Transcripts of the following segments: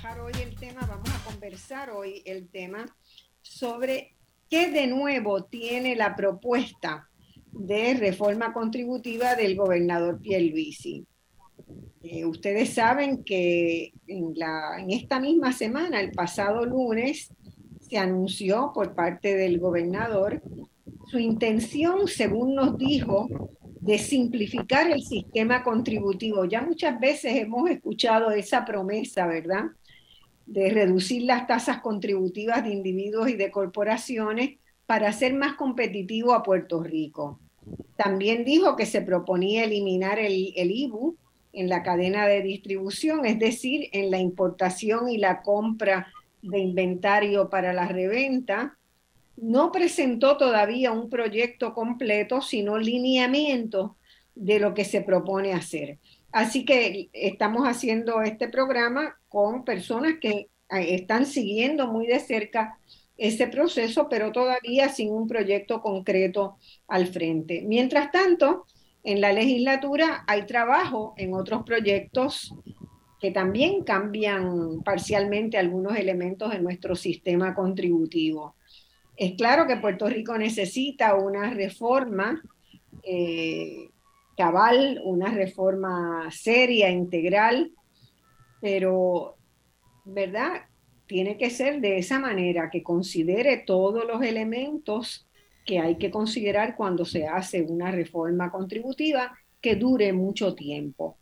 Trabajar hoy el tema, vamos a conversar hoy el tema sobre qué de nuevo tiene la propuesta de reforma contributiva del gobernador Pierluisi. Eh, ustedes saben que en, esta misma semana, el pasado lunes, se anunció por parte del gobernador su intención, según nos dijo, de simplificar el sistema contributivo. Ya muchas veces hemos escuchado esa promesa, ¿verdad? De reducir las tasas contributivas de individuos y de corporaciones para hacer más competitivo a Puerto Rico. También dijo que se proponía eliminar el, IBU en la cadena de distribución, es decir, en la importación y la compra de inventario para la reventa. No presentó todavía un proyecto completo, sino lineamientos de lo que se propone hacer. Así que estamos haciendo este programa con personas que eh, están siguiendo muy de cerca ese proceso, pero todavía sin un proyecto concreto al frente. Mientras tanto, en la legislatura hay trabajo en otros proyectos que también cambian parcialmente algunos elementos de nuestro sistema contributivo. Es claro que Puerto Rico necesita una reforma eh, cabal, una reforma seria, integral, pero, ¿verdad? Tiene que ser de esa manera, que considere todos los elementos que hay que considerar cuando se hace una reforma contributiva que dure mucho tiempo.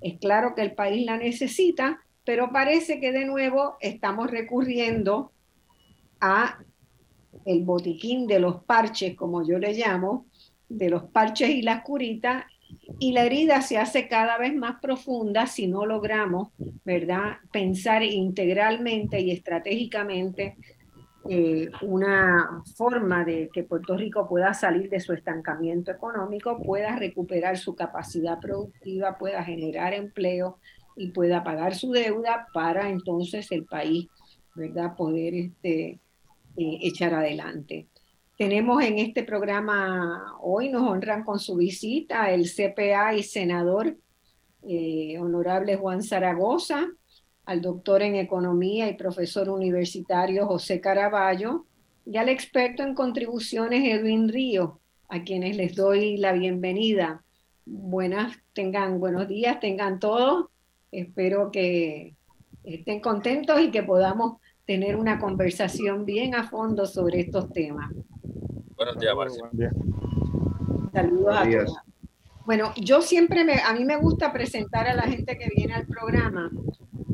Es claro que el país la necesita, pero parece que de nuevo estamos recurriendo a el botiquín de los parches, como yo le llamo, de los parches y las curitas, y la herida se hace cada vez más profunda si no logramos, ¿verdad?, pensar integralmente y estratégicamente eh, una forma de que Puerto Rico pueda salir de su estancamiento económico, pueda recuperar su capacidad productiva, pueda generar empleo y pueda pagar su deuda para entonces el país, ¿verdad?, poder este, eh, echar adelante. Tenemos en este programa, hoy nos honran con su visita el CPA y senador eh, honorable Juan Zaragoza, al doctor en economía y profesor universitario José Caraballo y al experto en contribuciones Edwin Río, a quienes les doy la bienvenida. Buenas, tengan buenos días, tengan todos. Espero que estén contentos y que podamos tener una conversación bien a fondo sobre estos temas. Buenos días, Marcia. Saludos a todos. Bueno, yo siempre me, a mí me gusta presentar a la gente que viene al programa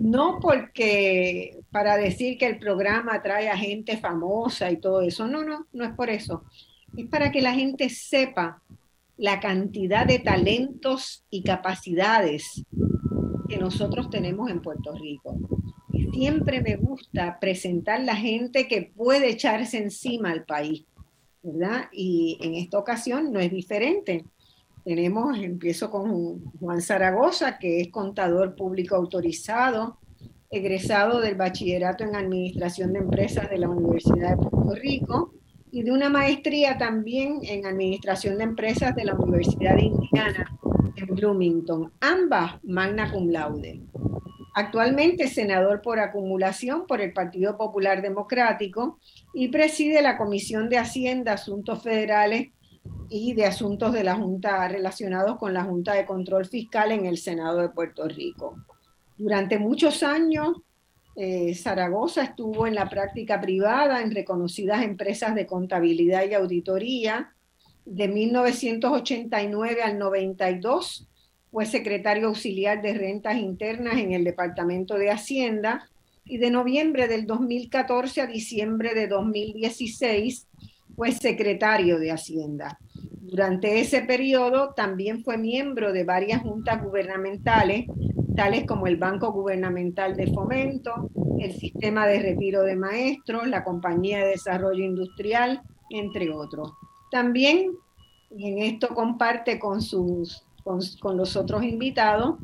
no porque para decir que el programa trae a gente famosa y todo eso, no, no, no es por eso. Es para que la gente sepa la cantidad de talentos y capacidades que nosotros tenemos en Puerto Rico. Y siempre me gusta presentar la gente que puede echarse encima al país, Y en esta ocasión no es diferente. Tenemos, empiezo con Juan Zaragoza, que es contador público autorizado, egresado del bachillerato en administración de empresas de la Universidad de Puerto Rico y de una maestría también en administración de empresas de la Universidad de Indiana en Bloomington, ambas magna cum laude. Actualmente senador por acumulación por el Partido Popular Democrático y preside la Comisión de Hacienda, Asuntos Federales y de asuntos de la Junta relacionados con la Junta de Control Fiscal en el Senado de Puerto Rico. Durante muchos años, eh, Zaragoza estuvo en la práctica privada en reconocidas empresas de contabilidad y auditoría. De 1989 al 92 fue secretario auxiliar de rentas internas en el Departamento de Hacienda y de noviembre del 2014 a diciembre de 2016 fue secretario de Hacienda. Durante ese periodo también fue miembro de varias juntas gubernamentales, tales como el Banco Gubernamental de Fomento, el sistema de retiro de maestros, la compañía de desarrollo industrial, entre otros. También, en esto comparte con, sus, con, los otros invitados,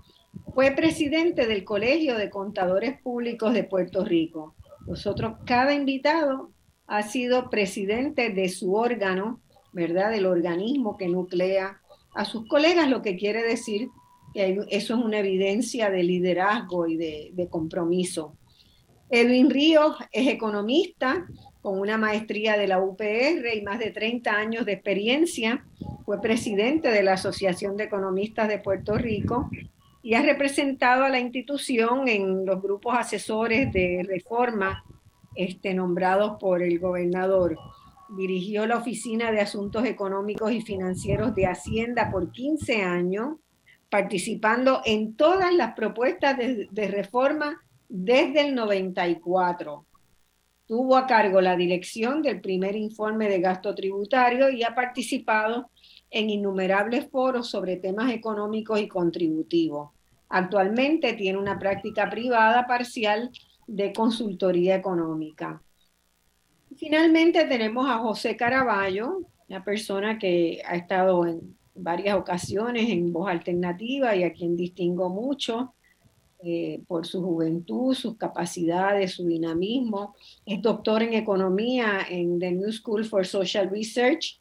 fue presidente del Colegio de Contadores Públicos de Puerto Rico. Nosotros, cada invitado ha sido presidente de su órgano, ¿verdad? Del organismo que nuclea a sus colegas, lo que quiere decir que eso es una evidencia de liderazgo y de, de compromiso. Edwin Ríos es economista con una maestría de la UPR y más de 30 años de experiencia. Fue presidente de la Asociación de Economistas de Puerto Rico y ha representado a la institución en los grupos asesores de reforma este, nombrados por el gobernador. Dirigió la Oficina de Asuntos Económicos y Financieros de Hacienda por 15 años, participando en todas las propuestas de, de reforma desde el 94. Tuvo a cargo la dirección del primer informe de gasto tributario y ha participado en innumerables foros sobre temas económicos y contributivos. Actualmente tiene una práctica privada parcial de consultoría económica. Finalmente tenemos a José Caraballo, una persona que ha estado en varias ocasiones en Voz Alternativa y a quien distingo mucho eh, por su juventud, sus capacidades, su dinamismo. Es doctor en economía en The New School for Social Research,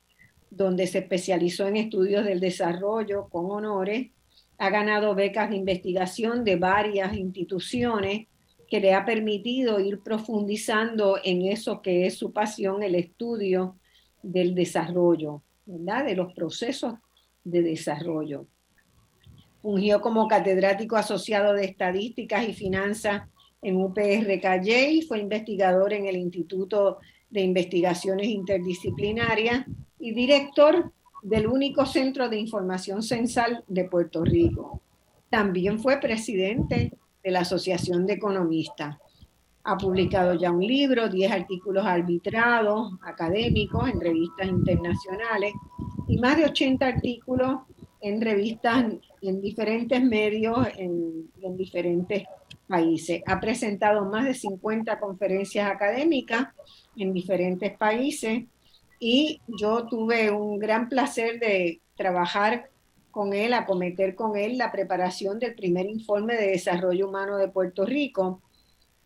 donde se especializó en estudios del desarrollo con honores. Ha ganado becas de investigación de varias instituciones que le ha permitido ir profundizando en eso que es su pasión, el estudio del desarrollo. De los procesos de desarrollo. Fungió como catedrático asociado de Estadísticas y Finanzas en UPR Calle y fue investigador en el Instituto de Investigaciones Interdisciplinarias y director del único Centro de Información Censal de Puerto Rico. También fue presidente de la Asociación de Economistas. Ha publicado ya un libro, 10 artículos arbitrados académicos en revistas internacionales y más de 80 artículos en revistas en diferentes medios en, en, diferentes países. Ha presentado más de 50 conferencias académicas en diferentes países y yo tuve un gran placer de trabajar con él, acometer con él la preparación del primer informe de desarrollo humano de Puerto Rico.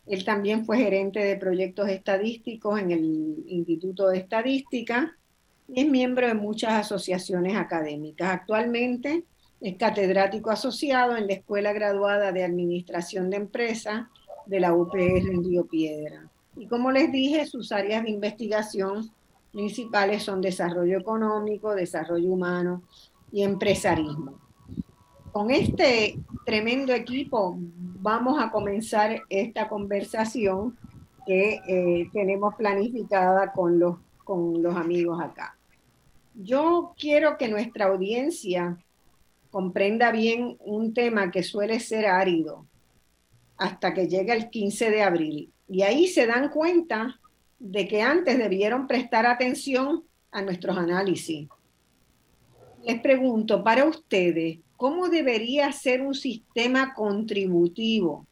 Él también fue gerente de proyectos estadísticos en el Instituto de Estadística es miembro de muchas asociaciones académicas. Actualmente es catedrático asociado en la Escuela Graduada de Administración de Empresas de la UPR en Río Piedra. Y como les dije, sus áreas de investigación principales son desarrollo económico, desarrollo humano y empresarismo. Con este tremendo equipo vamos a comenzar esta conversación que eh, tenemos planificada con los, con los amigos acá. Yo quiero que nuestra audiencia comprenda bien un tema que suele ser árido hasta que llega el 15 de abril. Y ahí se dan cuenta de que antes debieron prestar atención a nuestros análisis. Les pregunto, para ustedes, ¿cómo debería ser un sistema contributivo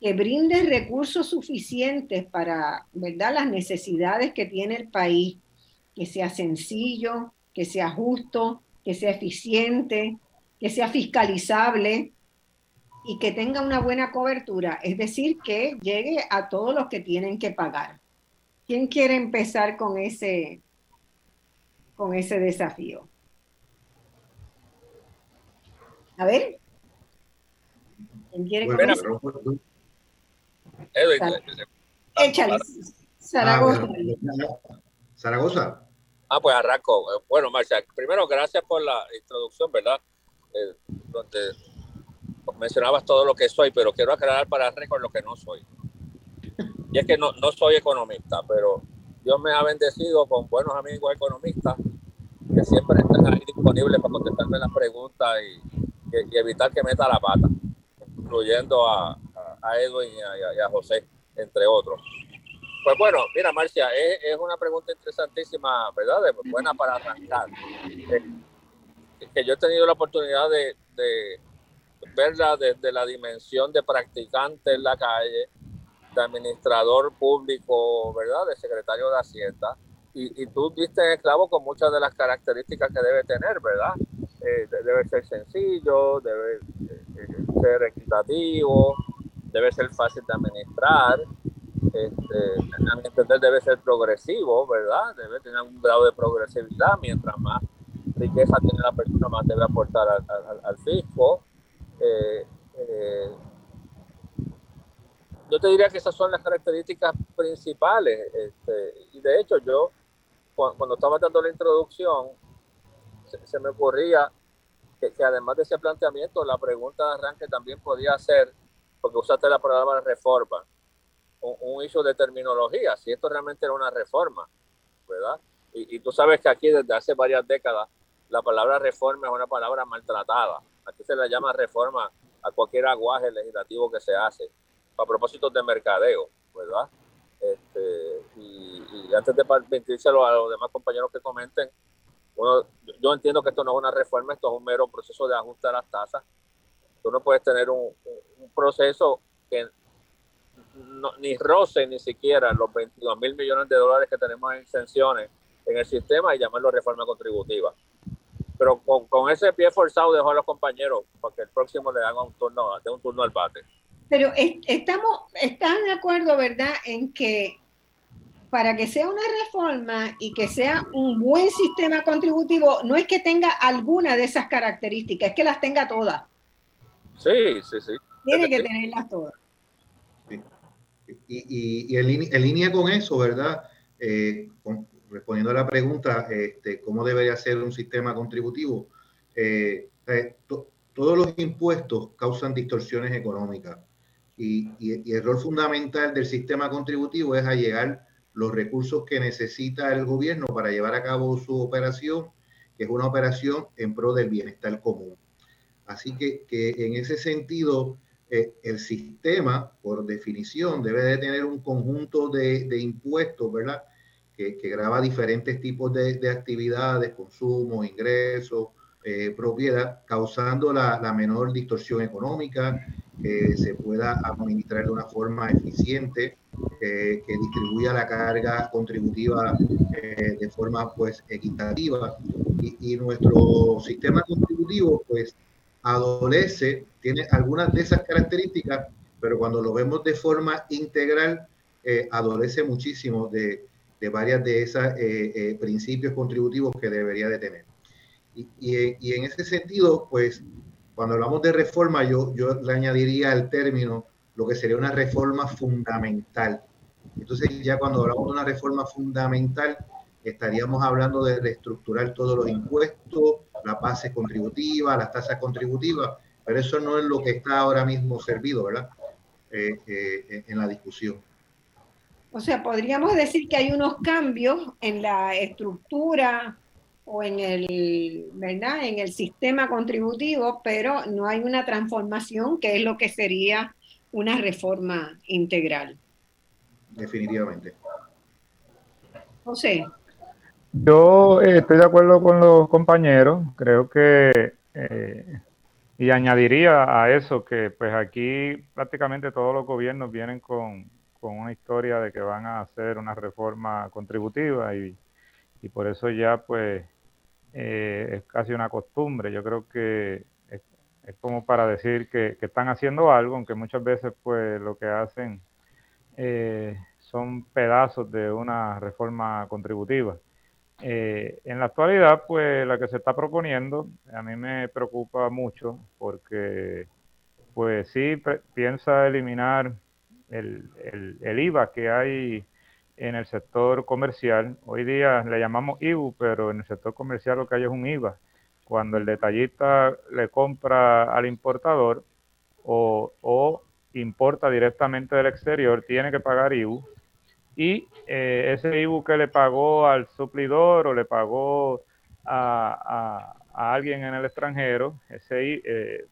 que brinde recursos suficientes para ¿verdad? las necesidades que tiene el país que sea sencillo, que sea justo, que sea eficiente, que sea fiscalizable y que tenga una buena cobertura, es decir, que llegue a todos los que tienen que pagar. ¿Quién quiere empezar con ese, con ese desafío? A ver. ¿Quién quiere comenzar? Échale. Zaragoza. Ah, Zaragoza. Ah, pues arranco. Bueno, Marcia, primero gracias por la introducción, ¿verdad? Eh, donde mencionabas todo lo que soy, pero quiero aclarar para récord lo que no soy. Y es que no, no soy economista, pero Dios me ha bendecido con buenos amigos economistas que siempre están ahí disponibles para contestarme las preguntas y, evitar que meta la pata, incluyendo a, a, Edwin y a José, entre otros. Pues bueno, mira, Marcia, es, una pregunta interesantísima, ¿verdad? buena para arrancar. Eh, que yo he tenido la oportunidad de, verla desde la dimensión de practicante en la calle, de administrador público, ¿verdad? De secretario de Hacienda. Y, y tú diste en el clavo con muchas de las características que debe tener, ¿verdad? Eh, debe ser sencillo, debe eh, ser equitativo, debe ser fácil de administrar, este, a entender debe ser progresivo, ¿verdad? Debe tener un grado de progresividad, mientras más riqueza tiene la persona, más debe aportar al, fisco. Eh, yo te diría que esas son las características principales. Este, y de hecho, yo, cuando, estaba dando la introducción, se, me ocurría que, además de ese planteamiento, la pregunta de arranque también podía ser, porque usaste la palabra reforma, un, un de terminología, si esto realmente era una reforma, ¿verdad? Y, y, tú sabes que aquí desde hace varias décadas la palabra reforma es una palabra maltratada. Aquí se le llama reforma a cualquier aguaje legislativo que se hace a propósitos de mercadeo, ¿verdad? Este, y, antes de permitírselo a los demás compañeros que comenten, yo entiendo que esto no es una reforma, esto es un mero proceso de ajuste a las tasas. Tú no puedes tener un, proceso que ni roce ni siquiera los 22 mil millones de dólares que tenemos en exenciones en el sistema y llamarlo reforma contributiva. Pero con, ese pie forzado dejo a los compañeros para que el próximo le haga un turno, de un turno al bate. Pero estamos, están de acuerdo, ¿verdad?, en que para que sea una reforma y que sea un buen sistema contributivo, no es que tenga alguna de esas características, es que las tenga todas. Sí, sí, sí. Tiene que tenerlas todas. Y, y, en, línea, con eso, ¿verdad? Eh, respondiendo a la pregunta, este, ¿cómo debería ser un sistema contributivo? Eh, eh, todos los impuestos causan distorsiones económicas. Y, el rol fundamental del sistema contributivo es allegar los recursos que necesita el gobierno para llevar a cabo su operación, que es una operación en pro del bienestar común. Así que, en ese sentido, eh, el sistema, por definición, debe de tener un conjunto de, impuestos, ¿verdad? Que, graba diferentes tipos de, actividades, consumo, ingresos, eh, propiedad, causando la, la menor distorsión económica que se pueda administrar de una forma eficiente, que distribuya la carga contributiva eh, de forma pues equitativa y, nuestro sistema contributivo pues adolece, tiene algunas de esas características, pero cuando lo vemos de forma integral, eh, adolece muchísimo de, de, varias de esos eh, principios contributivos que debería de tener. Y, y, y en ese sentido, pues cuando hablamos de reforma, yo, yo le añadiría al término lo que sería una reforma fundamental. Entonces, ya cuando hablamos de una reforma fundamental, estaríamos hablando de reestructurar todos los impuestos, la base contributiva, las tasas contributivas, pero eso no es lo que está ahora mismo servido, ¿verdad? Eh, eh, en la discusión. O sea, podríamos decir que hay unos cambios en la estructura o en el, ¿verdad? en el sistema contributivo, pero no hay una transformación que es lo que sería una reforma integral. Definitivamente. José. Yo eh, estoy de acuerdo con los compañeros, creo que, eh, y añadiría a eso que pues aquí prácticamente todos los gobiernos vienen con, con una historia de que van a hacer una reforma contributiva y, y por eso ya pues eh, es casi una costumbre. Yo creo que es, como para decir que, están haciendo algo, aunque muchas veces pues lo que hacen eh, son pedazos de una reforma contributiva. Eh, en la actualidad, pues la que se está proponiendo a mí me preocupa mucho porque pues sí piensa eliminar el, el, IVA que hay en el sector comercial. Hoy día le llamamos IBU, pero en el sector comercial lo que hay es un IVA. Cuando el detallista le compra al importador o, importa directamente del exterior, tiene que pagar IBU. Y eh, ese IBU que le pagó al suplidor o le pagó a, alguien en el extranjero, ese eh,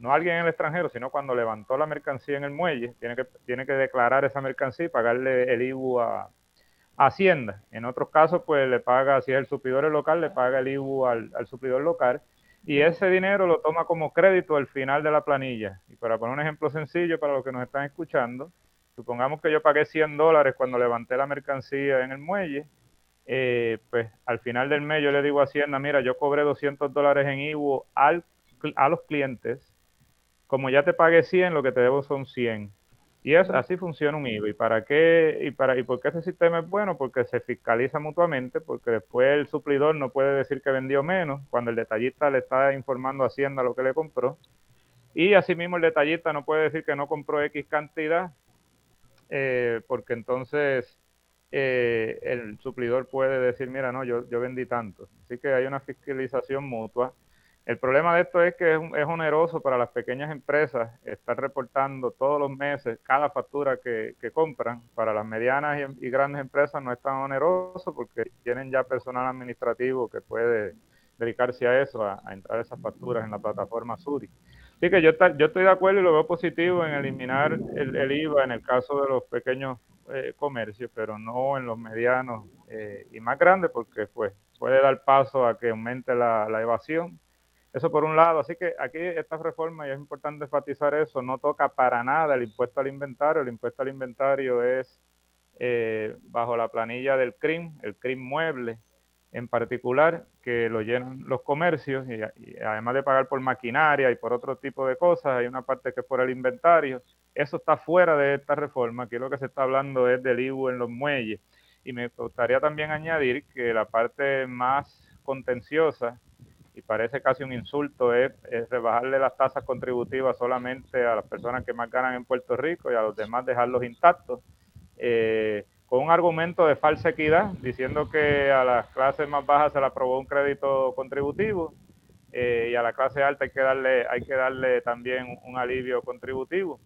no alguien en el extranjero, sino cuando levantó la mercancía en el muelle, tiene que, tiene que declarar esa mercancía y pagarle el IBU a, Hacienda. En otros casos, pues le paga, si es el suplidor local, le paga el IBU al, al suplidor local y ese dinero lo toma como crédito al final de la planilla. Y para poner un ejemplo sencillo para los que nos están escuchando, supongamos que yo pagué 100 dólares cuando levanté la mercancía en el muelle, eh, pues al final del mes yo le digo a Hacienda, mira, yo cobré 200 dólares en IVU al, a los clientes, como ya te pagué 100, lo que te debo son 100. Y es, así funciona un IVA. ¿Y para qué? Y para y por qué ese sistema es bueno? Porque se fiscaliza mutuamente, porque después el suplidor no puede decir que vendió menos cuando el detallista le está informando a Hacienda lo que le compró. Y asimismo el detallista no puede decir que no compró X cantidad, eh, porque entonces eh, el suplidor puede decir, mira, no, yo, yo vendí tanto. Así que hay una fiscalización mutua el problema de esto es que es, oneroso para las pequeñas empresas estar reportando todos los meses cada factura que, compran. Para las medianas y, grandes empresas no es tan oneroso porque tienen ya personal administrativo que puede dedicarse a eso, a, entrar esas facturas en la plataforma Suri. Así que yo, yo estoy de acuerdo y lo veo positivo en eliminar el, IVA en el caso de los pequeños eh, comercios, pero no en los medianos eh, y más grandes porque pues puede dar paso a que aumente la evasión eso por un lado, así que aquí esta reforma, y es importante enfatizar eso, no toca para nada el impuesto al inventario. El impuesto al inventario es eh, bajo la planilla del CRIM, el CRIM mueble en particular, que lo llenan los comercios y, además de pagar por maquinaria y por otro tipo de cosas, hay una parte que es por el inventario. Eso está fuera de esta reforma. Aquí lo que se está hablando es del IVU en los muelles. Y me gustaría también añadir que la parte más contenciosa y parece casi un insulto es, rebajarle las tasas contributivas solamente a las personas que más ganan en Puerto Rico y a los demás dejarlos intactos, eh, con un argumento de falsa equidad, diciendo que a las clases más bajas se le aprobó un crédito contributivo eh, y a la clase alta hay que darle, hay que darle también un alivio contributivo.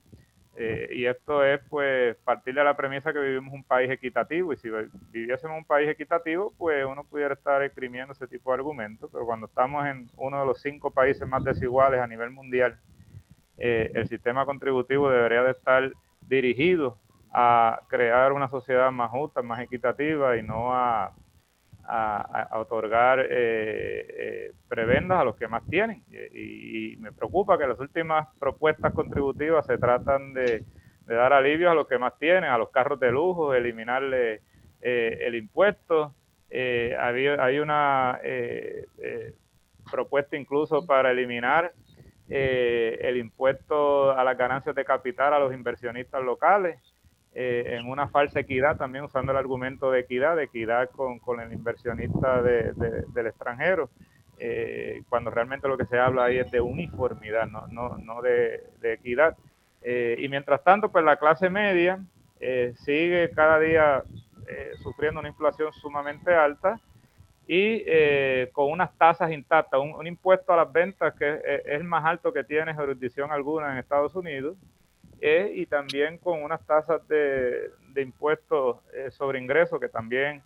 Eh, y esto es pues partir de la premisa que vivimos un país equitativo y si viviésemos un país equitativo pues uno pudiera estar escribiendo ese tipo de argumentos, pero cuando estamos en uno de los cinco países más desiguales a nivel mundial, eh, el sistema contributivo debería de estar dirigido a crear una sociedad más justa, más equitativa y no a otorgar eh, eh, prebendas a los que más tienen. Y, me preocupa que las últimas propuestas contributivas se tratan de, dar alivios a los que más tienen, a los carros de lujo, eliminarle eh, el impuesto. hay una propuesta incluso para eliminar el impuesto a las ganancias de capital a los inversionistas locales. Eh, en una falsa equidad, también usando el argumento de equidad, de equidad con, con el inversionista de, del extranjero, eh, cuando realmente lo que se habla ahí es de uniformidad, no, no, no de, de, equidad. Eh, y mientras tanto, pues la clase media sigue cada día sufriendo una inflación sumamente alta y con unas tasas intactas, un, impuesto a las ventas que es el más alto que tiene jurisdicción alguna en Estados Unidos, eh, y también con unas tasas de, impuestos eh, sobre ingresos que también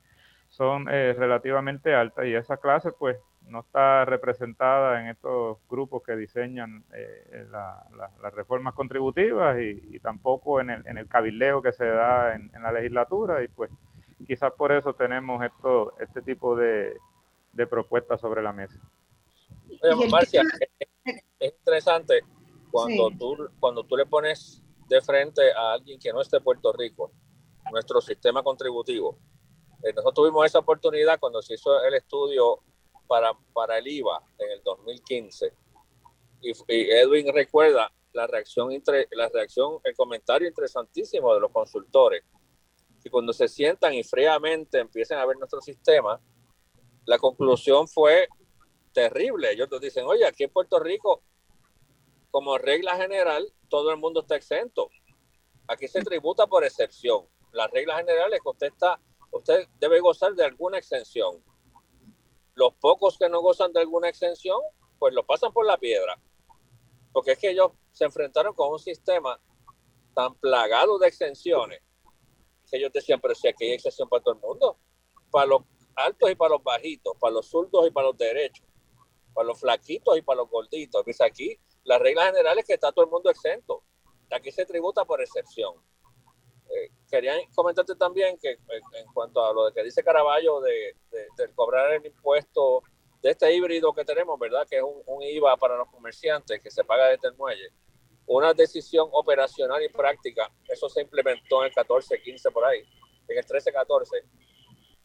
son eh, relativamente altas. Y esa clase pues no está representada en estos grupos que diseñan las reformas contributivas y, tampoco en el, en el cabildeo que se da en, la legislatura. Y pues quizás por eso tenemos esto, este tipo de, propuestas sobre la mesa. Marcia, es, interesante cuando, tú, cuando tú le pones de frente a alguien que no esté Puerto Rico, nuestro sistema contributivo. Eh, nosotros tuvimos esa oportunidad cuando se hizo el estudio para, para el IVA en el 2015. Y, Edwin recuerda la reacción, entre, la reacción, el comentario interesantísimo de los consultores. Y cuando se sientan y fríamente empiezan a ver nuestro sistema, la conclusión fue terrible. Ellos nos dicen, oye, aquí en Puerto Rico como regla general, todo el mundo está exento. Aquí se tributa por excepción. La regla general es que usted, está, usted debe gozar de alguna exención. Los pocos que no gozan de alguna exención, pues lo pasan por la piedra. Porque es que ellos se enfrentaron con un sistema tan plagado de exenciones que ellos decían, pero si aquí hay exención para todo el mundo, para los altos y para los bajitos, para los zurdos y para los derechos, para los flaquitos y para los gorditos. Dice aquí la regla general es que está todo el mundo exento. Aquí se tributa por excepción. Eh, quería comentarte también que eh, en cuanto a lo de que dice Caraballo de, cobrar el impuesto de este híbrido que tenemos, ¿verdad? Que es un, IVA para los comerciantes que se paga desde el muelle. una decisión operacional y práctica. Eso se implementó en el 14, 15 por ahí, en el 13, 14.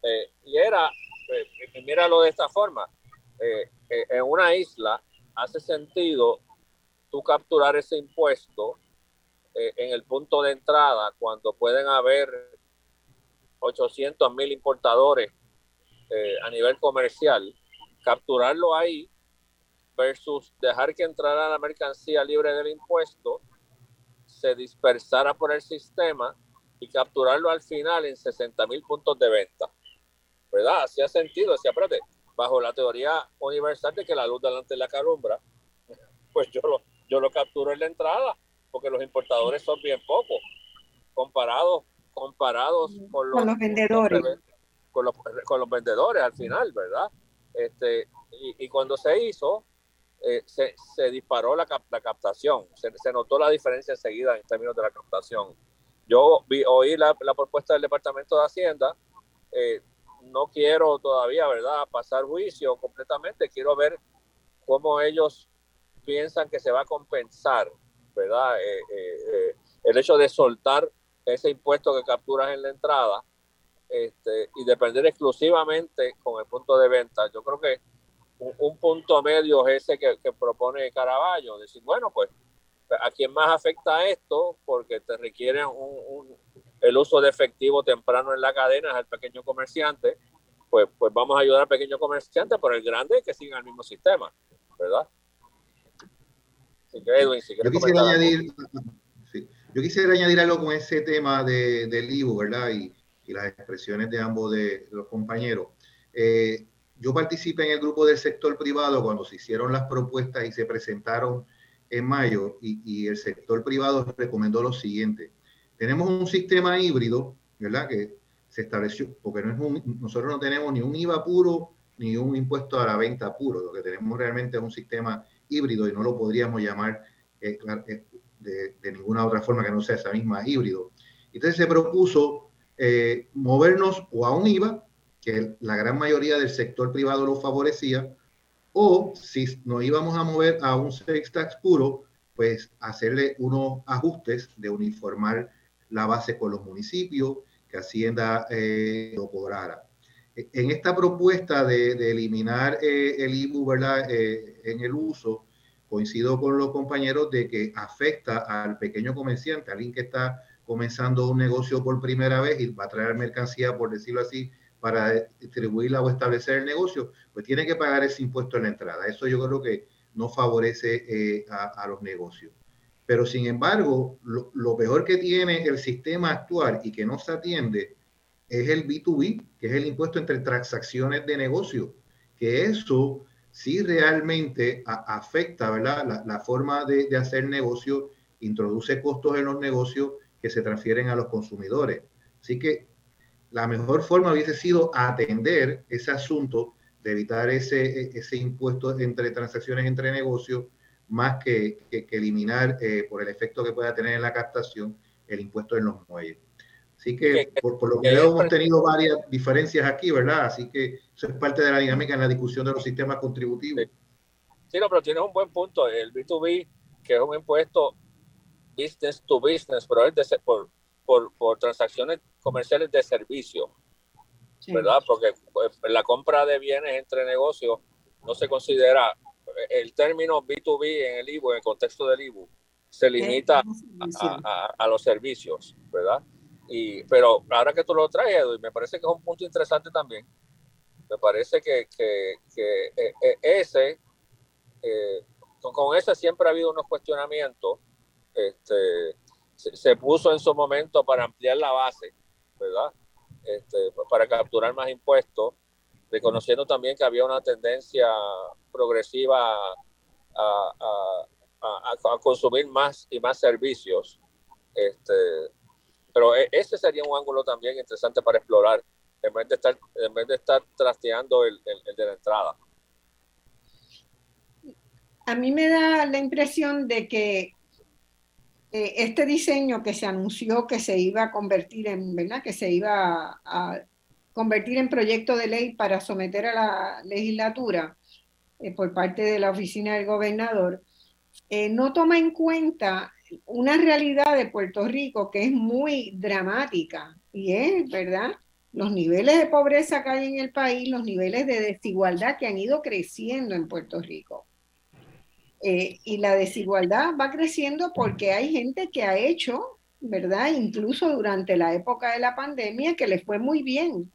Eh, y era, eh, míralo de esta forma, eh, en una isla hace sentido tú capturar ese impuesto en el punto de entrada cuando pueden haber 800 mil importadores a nivel comercial, capturarlo ahí versus dejar que entrara la mercancía libre del impuesto, se dispersara por el sistema y capturarlo al final en 60 mil puntos de venta. ¿Verdad? Hacía sentido, decía, espérate, bajo la teoría universal de que la luz delante de la calumbra, pues yo lo, yo lo capturo en la entrada, porque los importadores son bien pocos, comparados, comparados con los, vendedores. Con los, con los vendedores al final, ¿verdad? Este, y, y cuando se hizo, eh, se, se, disparó la, la captación, se, se, notó la diferencia enseguida en términos de la captación. Yo vi, oí la, la propuesta del Departamento de Hacienda, eh, no quiero todavía, ¿verdad?, pasar juicio completamente, quiero ver cómo ellos piensan que se va a compensar, ¿verdad?, eh, el hecho de soltar ese impuesto que capturas en la entrada este, y depender exclusivamente con el punto de venta. Yo creo que un, punto medio es ese que, propone Caraballo, decir, bueno, pues a quién más afecta esto, porque te requiere un, el uso de efectivo temprano en la cadena, es el pequeño comerciante, pues, pues vamos a ayudar al pequeño comerciante, pero el grande que siga el mismo sistema, ¿verdad? Yo, quisiera añadir, yo quisiera añadir algo con ese tema de, del IVU, ¿verdad? Y, y, las expresiones de ambos de los compañeros. Eh, yo participé en el grupo del sector privado cuando se hicieron las propuestas y se presentaron en mayo y, el sector privado recomendó lo siguiente. Tenemos un sistema híbrido, ¿verdad? Que se estableció, porque no es un, nosotros no tenemos ni un IVA puro ni un impuesto a la venta puro. Lo que tenemos realmente es un sistema híbrido y no lo podríamos llamar eh, eh, de, ninguna otra forma que no sea esa misma híbrido. Entonces se propuso eh, movernos o a un IVA que la gran mayoría del sector privado lo favorecía, o si nos íbamos a mover a un sales tax puro, pues hacerle unos ajustes de uniformar la base con los municipios, que Hacienda lo cobrara. En esta propuesta de, eliminar eh, el IBU ¿verdad? Eh, en el uso, coincido con los compañeros de que afecta al pequeño comerciante, alguien que está comenzando un negocio por primera vez y va a traer mercancía, por decirlo así, para distribuirla o establecer el negocio, pues tiene que pagar ese impuesto en la entrada. Eso yo creo que no favorece eh, a, los negocios. Pero sin embargo, lo, peor que tiene el sistema actual y que no se atiende es el B2B, que es el impuesto entre transacciones de negocio, que eso sí realmente afecta ¿verdad? La, forma de, hacer negocio, introduce costos en los negocios que se transfieren a los consumidores. Así que la mejor forma hubiese sido atender ese asunto de evitar ese, ese impuesto entre transacciones entre negocios, más que, eliminar eh, por el efecto que pueda tener en la captación el impuesto en los muelles. Así que, por, lo que veo, hemos tenido varias diferencias aquí, ¿verdad? Así que eso es parte de la dinámica en la discusión de los sistemas contributivos. Sí, no, pero tienes un buen punto. El B2B, que es un impuesto business to business, pero es de, por, por, por transacciones comerciales de servicio, ¿verdad? Porque pues, la compra de bienes entre negocios no se considera, el término B2B en el IBU, en el contexto del IBU, se limita a, los servicios, ¿verdad? Y, pero ahora que tú lo traes, Edu, me parece que es un punto interesante también. Me parece que, eh, eh, ese, eh, con, ese siempre ha habido unos cuestionamientos este, se, puso en su momento para ampliar la base, ¿verdad? Este, para capturar más impuestos, reconociendo también que había una tendencia progresiva a, consumir más y más servicios. Este, pero e, ese sería un ángulo también interesante para explorar, en vez de estar, en vez de estar trasteando el de la entrada. A mí me da la impresión de que eh, este diseño que se anunció que se iba a convertir en, ¿verdad? Que se iba a, convertir en proyecto de ley para someter a la legislatura eh, por parte de la oficina del gobernador, eh, no toma en cuenta una realidad de Puerto Rico que es muy dramática y es, ¿verdad? Los niveles de pobreza que hay en el país, los niveles de desigualdad que han ido creciendo en Puerto Rico. Eh, y la desigualdad va creciendo porque hay gente que ha hecho, ¿verdad? Incluso durante la época de la pandemia, que le fue muy bien.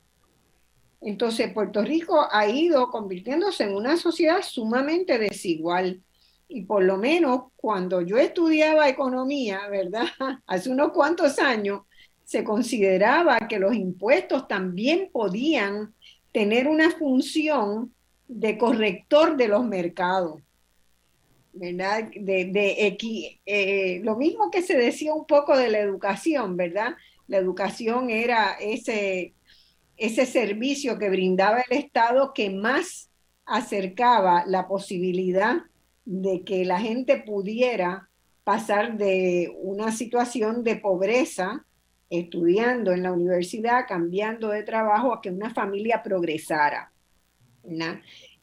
Entonces, Puerto Rico ha ido convirtiéndose en una sociedad sumamente desigual. Y por lo menos cuando yo estudiaba economía, ¿verdad? Hace unos cuantos años, se consideraba que los impuestos también podían tener una función de corrector de los mercados. ¿verdad? De, de eh, lo mismo que se decía un poco de la educación, ¿verdad? La educación era ese, ese servicio que brindaba el Estado que más acercaba la posibilidad de que la gente pudiera pasar de una situación de pobreza estudiando en la universidad, cambiando de trabajo, a que una familia progresara.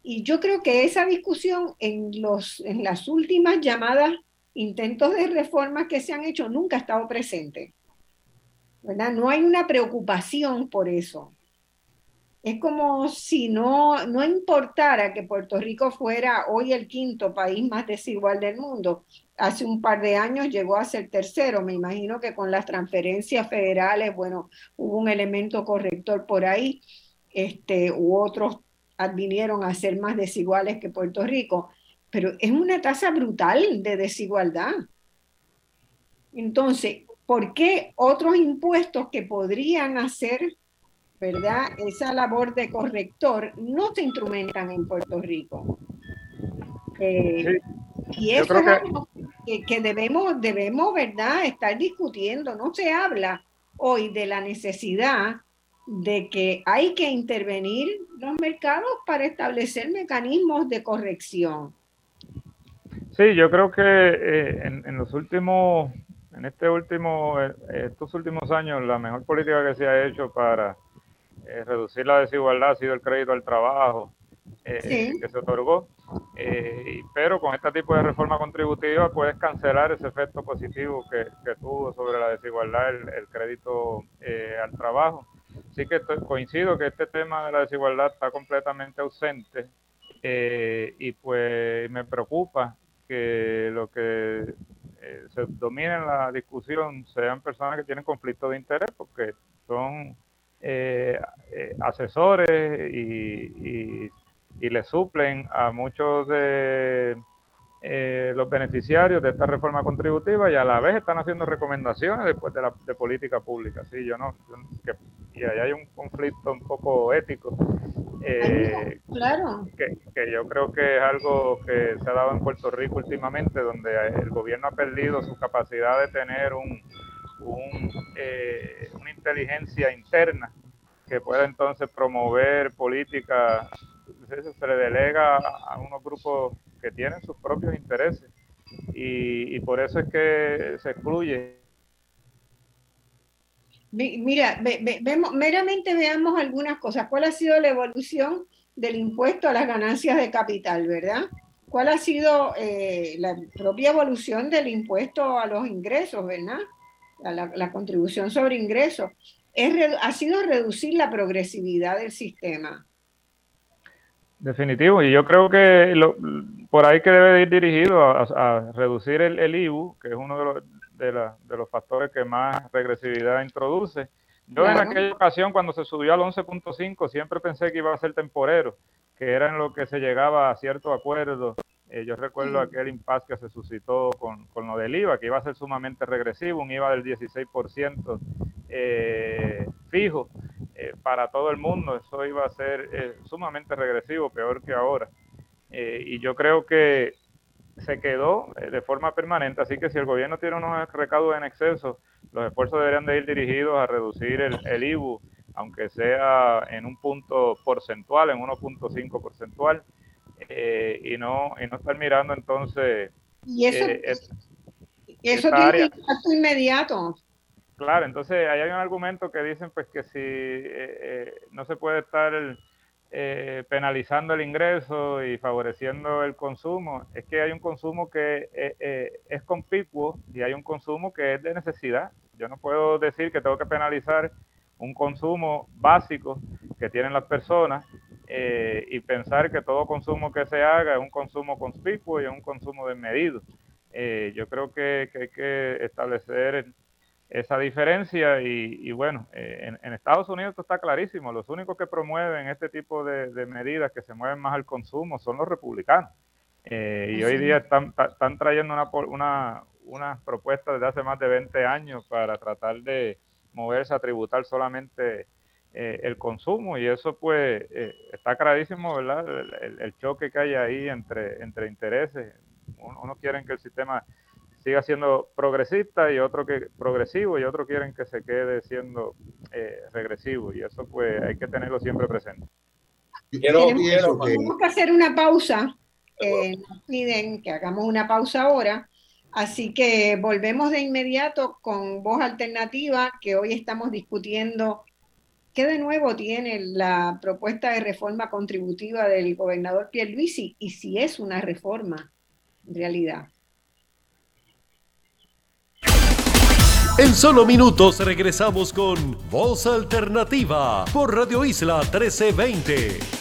Y yo creo que esa discusión en, los, en las últimas llamadas intentos de reforma que se han hecho nunca ha estado presente. ¿verdad? No hay una preocupación por eso. Es como si no, no importara que Puerto Rico fuera hoy el quinto país más desigual del mundo. Hace un par de años llegó a ser tercero. Me imagino que con las transferencias federales, bueno, hubo un elemento corrector por ahí, este, u otros vinieron a ser más desiguales que Puerto Rico, pero es una tasa brutal de desigualdad. Entonces, ¿por qué otros impuestos que podrían hacer, verdad, esa labor de corrector no se instrumentan en Puerto Rico? Eh, y eso es algo que, que, debemos, debemos, ¿verdad?, estar discutiendo. No se habla hoy de la necesidad de que hay que intervenir los mercados para establecer mecanismos de corrección. Sí, yo creo que eh, en, los últimos, en este último, eh, estos últimos años, la mejor política que se ha hecho para eh, reducir la desigualdad ha sido el crédito al trabajo que se otorgó. pero con este tipo de reforma contributiva puedes cancelar ese efecto positivo que, tuvo sobre la desigualdad el crédito al trabajo. Sí que coincido que este tema de la desigualdad está completamente ausente eh, y pues me preocupa que lo que eh, se domine en la discusión sean personas que tienen conflicto de interés porque son eh, asesores y, y le suplen a muchos de eh, los beneficiarios de esta reforma contributiva y a la vez están haciendo recomendaciones después de la de política pública. Sí, yo no, que, y ahí hay un conflicto un poco ético. Eh, claro. Que, que, yo creo que es algo que se ha dado en Puerto Rico últimamente, donde el gobierno ha perdido su capacidad de tener un, un eh, una inteligencia interna que pueda entonces promover políticas se le delega a unos grupos que tienen sus propios intereses y, por eso es que se excluye. Mira, vemos, meramente veamos algunas cosas. ¿Cuál ha sido la evolución del impuesto a las ganancias de capital, verdad? ¿Cuál ha sido eh, la propia evolución del impuesto a los ingresos, verdad? La, la contribución sobre ingresos. Es, ha sido reducir la progresividad del sistema. Definitivo, y yo creo que lo, por ahí que debe ir dirigido a, reducir el, el, IBU, que es uno de los, de, la, de los factores que más regresividad introduce. Yo en aquella ocasión, cuando se subió al 11.5, siempre pensé que iba a ser temporero, que era en lo que se llegaba a cierto acuerdo. Eh, yo recuerdo aquel impasse que se suscitó con, con, lo del IVA, que iba a ser sumamente regresivo, un IVA del 16% eh, fijo. Eh, para todo el mundo. Eso iba a ser eh, sumamente regresivo, peor que ahora. Eh, y yo creo que se quedó de forma permanente, así que si el gobierno tiene unos recaudos en exceso, los esfuerzos deberían de ir dirigidos a reducir el, el IBU, aunque sea en un punto porcentual, en 1.5 porcentual, y, no, y no estar mirando entonces... Y eso, eso tiene impacto inmediato. Claro, entonces ahí hay un argumento que dicen pues que si eh, eh, no se puede estar eh, penalizando el ingreso y favoreciendo el consumo, es que hay un consumo que eh, eh, es conspicuo y hay un consumo que es de necesidad. Yo no puedo decir que tengo que penalizar un consumo básico que tienen las personas y pensar que todo consumo que se haga es un consumo conspicuo y es un consumo desmedido. yo creo que, que hay que establecer esa diferencia y, bueno, eh, en, Estados Unidos esto está clarísimo, los únicos que promueven este tipo de, medidas que se mueven más al consumo son los republicanos. Eh, y hoy día están, están trayendo una, una, una propuesta desde hace más de 20 años para tratar de moverse a tributar solamente eh, el consumo y eso pues está clarísimo, ¿verdad? El, choque que hay ahí entre, entre intereses. Unos quieren que el sistema siga siendo progresista y otro que progresivo y otro quieren que se quede siendo eh, regresivo y eso pues hay que tenerlo siempre presente. tenemos, que hacer una pausa, eh, nos piden que hagamos una pausa ahora, así que volvemos de inmediato con voz alternativa que hoy estamos discutiendo qué de nuevo tiene la propuesta de reforma contributiva del gobernador Pierluisi y si es una reforma en realidad. En solo minutos regresamos con Voz Alternativa por Radio Isla 1320.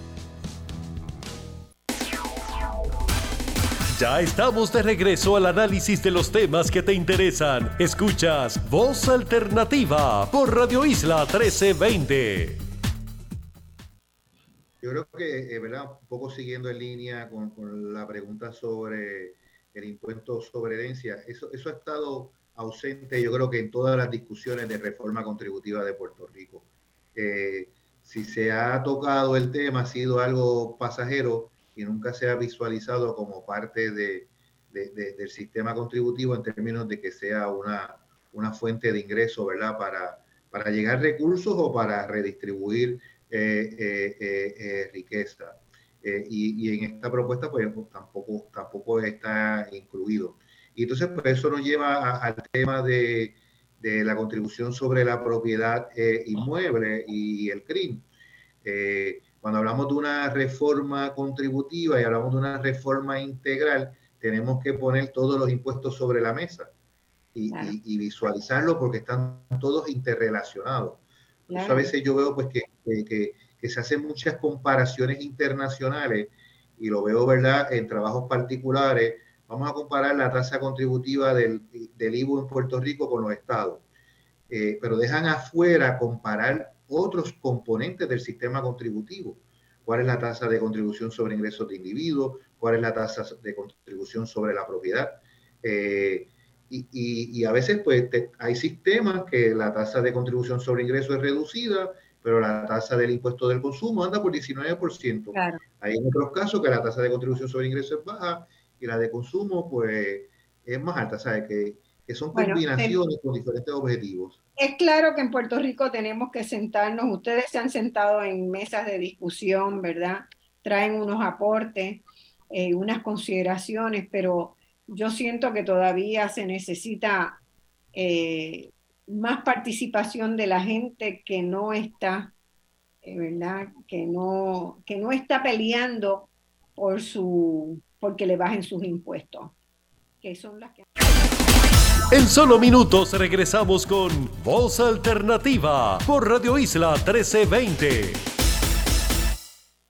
Ya estamos de regreso al análisis de los temas que te interesan. Escuchas Voz Alternativa por Radio Isla 1320. Yo creo que, eh, ¿verdad? Un poco siguiendo en línea con, la pregunta sobre el impuesto sobre herencia, eso, eso ha estado ausente, yo creo que en todas las discusiones de reforma contributiva de Puerto Rico. Eh, si se ha tocado el tema, ha sido algo pasajero nunca se ha visualizado como parte de, del sistema contributivo en términos de que sea una, una fuente de ingreso, ¿verdad? Para, para llegar recursos o para redistribuir eh, eh, eh, riqueza. Y, y, en esta propuesta, pues tampoco, tampoco está incluido. Y entonces, pues eso nos lleva al tema de, de, la contribución sobre la propiedad inmueble y el CRIM. Cuando hablamos de una reforma contributiva y hablamos de una reforma integral, tenemos que poner todos los impuestos sobre la mesa y, visualizarlo porque están todos interrelacionados. a veces yo veo pues que, que, se hacen muchas comparaciones internacionales y lo veo, ¿verdad?, en trabajos particulares. Vamos a comparar la tasa contributiva del, del IVU en Puerto Rico con los estados. Eh, pero dejan afuera comparar otros componentes del sistema contributivo. ¿Cuál es la tasa de contribución sobre ingresos de individuos? ¿Cuál es la tasa de contribución sobre la propiedad? Eh, y, a veces pues hay sistemas que la tasa de contribución sobre ingresos es reducida, pero la tasa del impuesto del consumo anda por 19%. Hay en otros casos que la tasa de contribución sobre ingresos es baja y la de consumo pues es más alta, ¿sabes? Que, que son combinaciones con diferentes objetivos es claro que en Puerto Rico tenemos que sentarnos, ustedes se han sentado en mesas de discusión, ¿verdad? Traen unos aportes, eh, unas consideraciones, pero yo siento que todavía se necesita eh, más participación de la gente que no está, eh, ¿verdad? Que no, que no está peleando por su, porque le bajen sus impuestos, que son las que... En solo minutos regresamos con Voz Alternativa por Radio Isla 1320.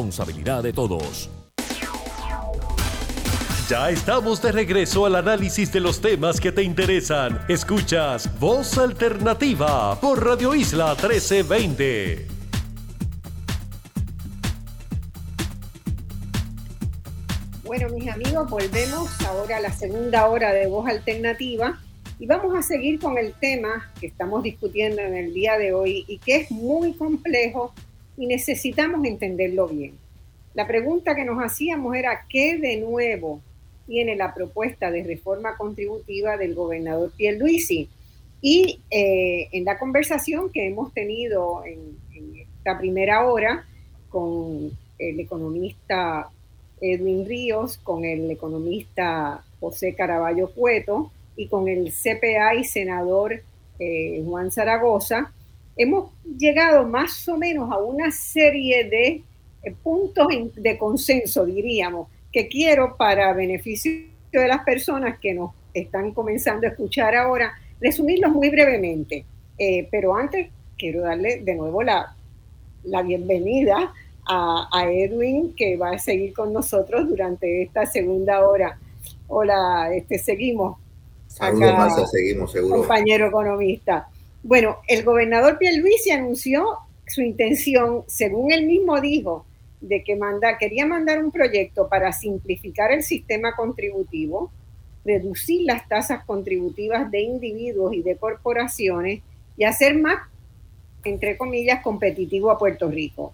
responsabilidad de todos. Ya estamos de regreso al análisis de los temas que te interesan. Escuchas Voz Alternativa por Radio Isla 1320. Bueno, mis amigos, volvemos ahora a la segunda hora de Voz Alternativa y vamos a seguir con el tema que estamos discutiendo en el día de hoy y que es muy complejo y necesitamos entenderlo bien. La pregunta que nos hacíamos era, ¿qué de nuevo tiene la propuesta de reforma contributiva del gobernador Pierluisi. Y eh, en la conversación que hemos tenido en, esta primera hora con el economista Edwin Ríos, con el economista José Caraballo Cueto y con el CPA y senador eh, Juan Zaragoza, hemos llegado más o menos a una serie de eh, puntos de consenso, diríamos, que quiero para beneficio de las personas que nos están comenzando a escuchar ahora, resumirlos muy brevemente. Eh, pero antes quiero darle de nuevo la, la bienvenida a, a, Edwin, que va a seguir con nosotros durante esta segunda hora. Hola, este, seguimos. Saludos, seguimos, seguro. Compañero economista. Bueno, el gobernador Pierluisi anunció su intención, según él mismo dijo, de que quería mandar un proyecto para simplificar el sistema contributivo, reducir las tasas contributivas de individuos y de corporaciones y hacer más, entre comillas, competitivo a Puerto Rico.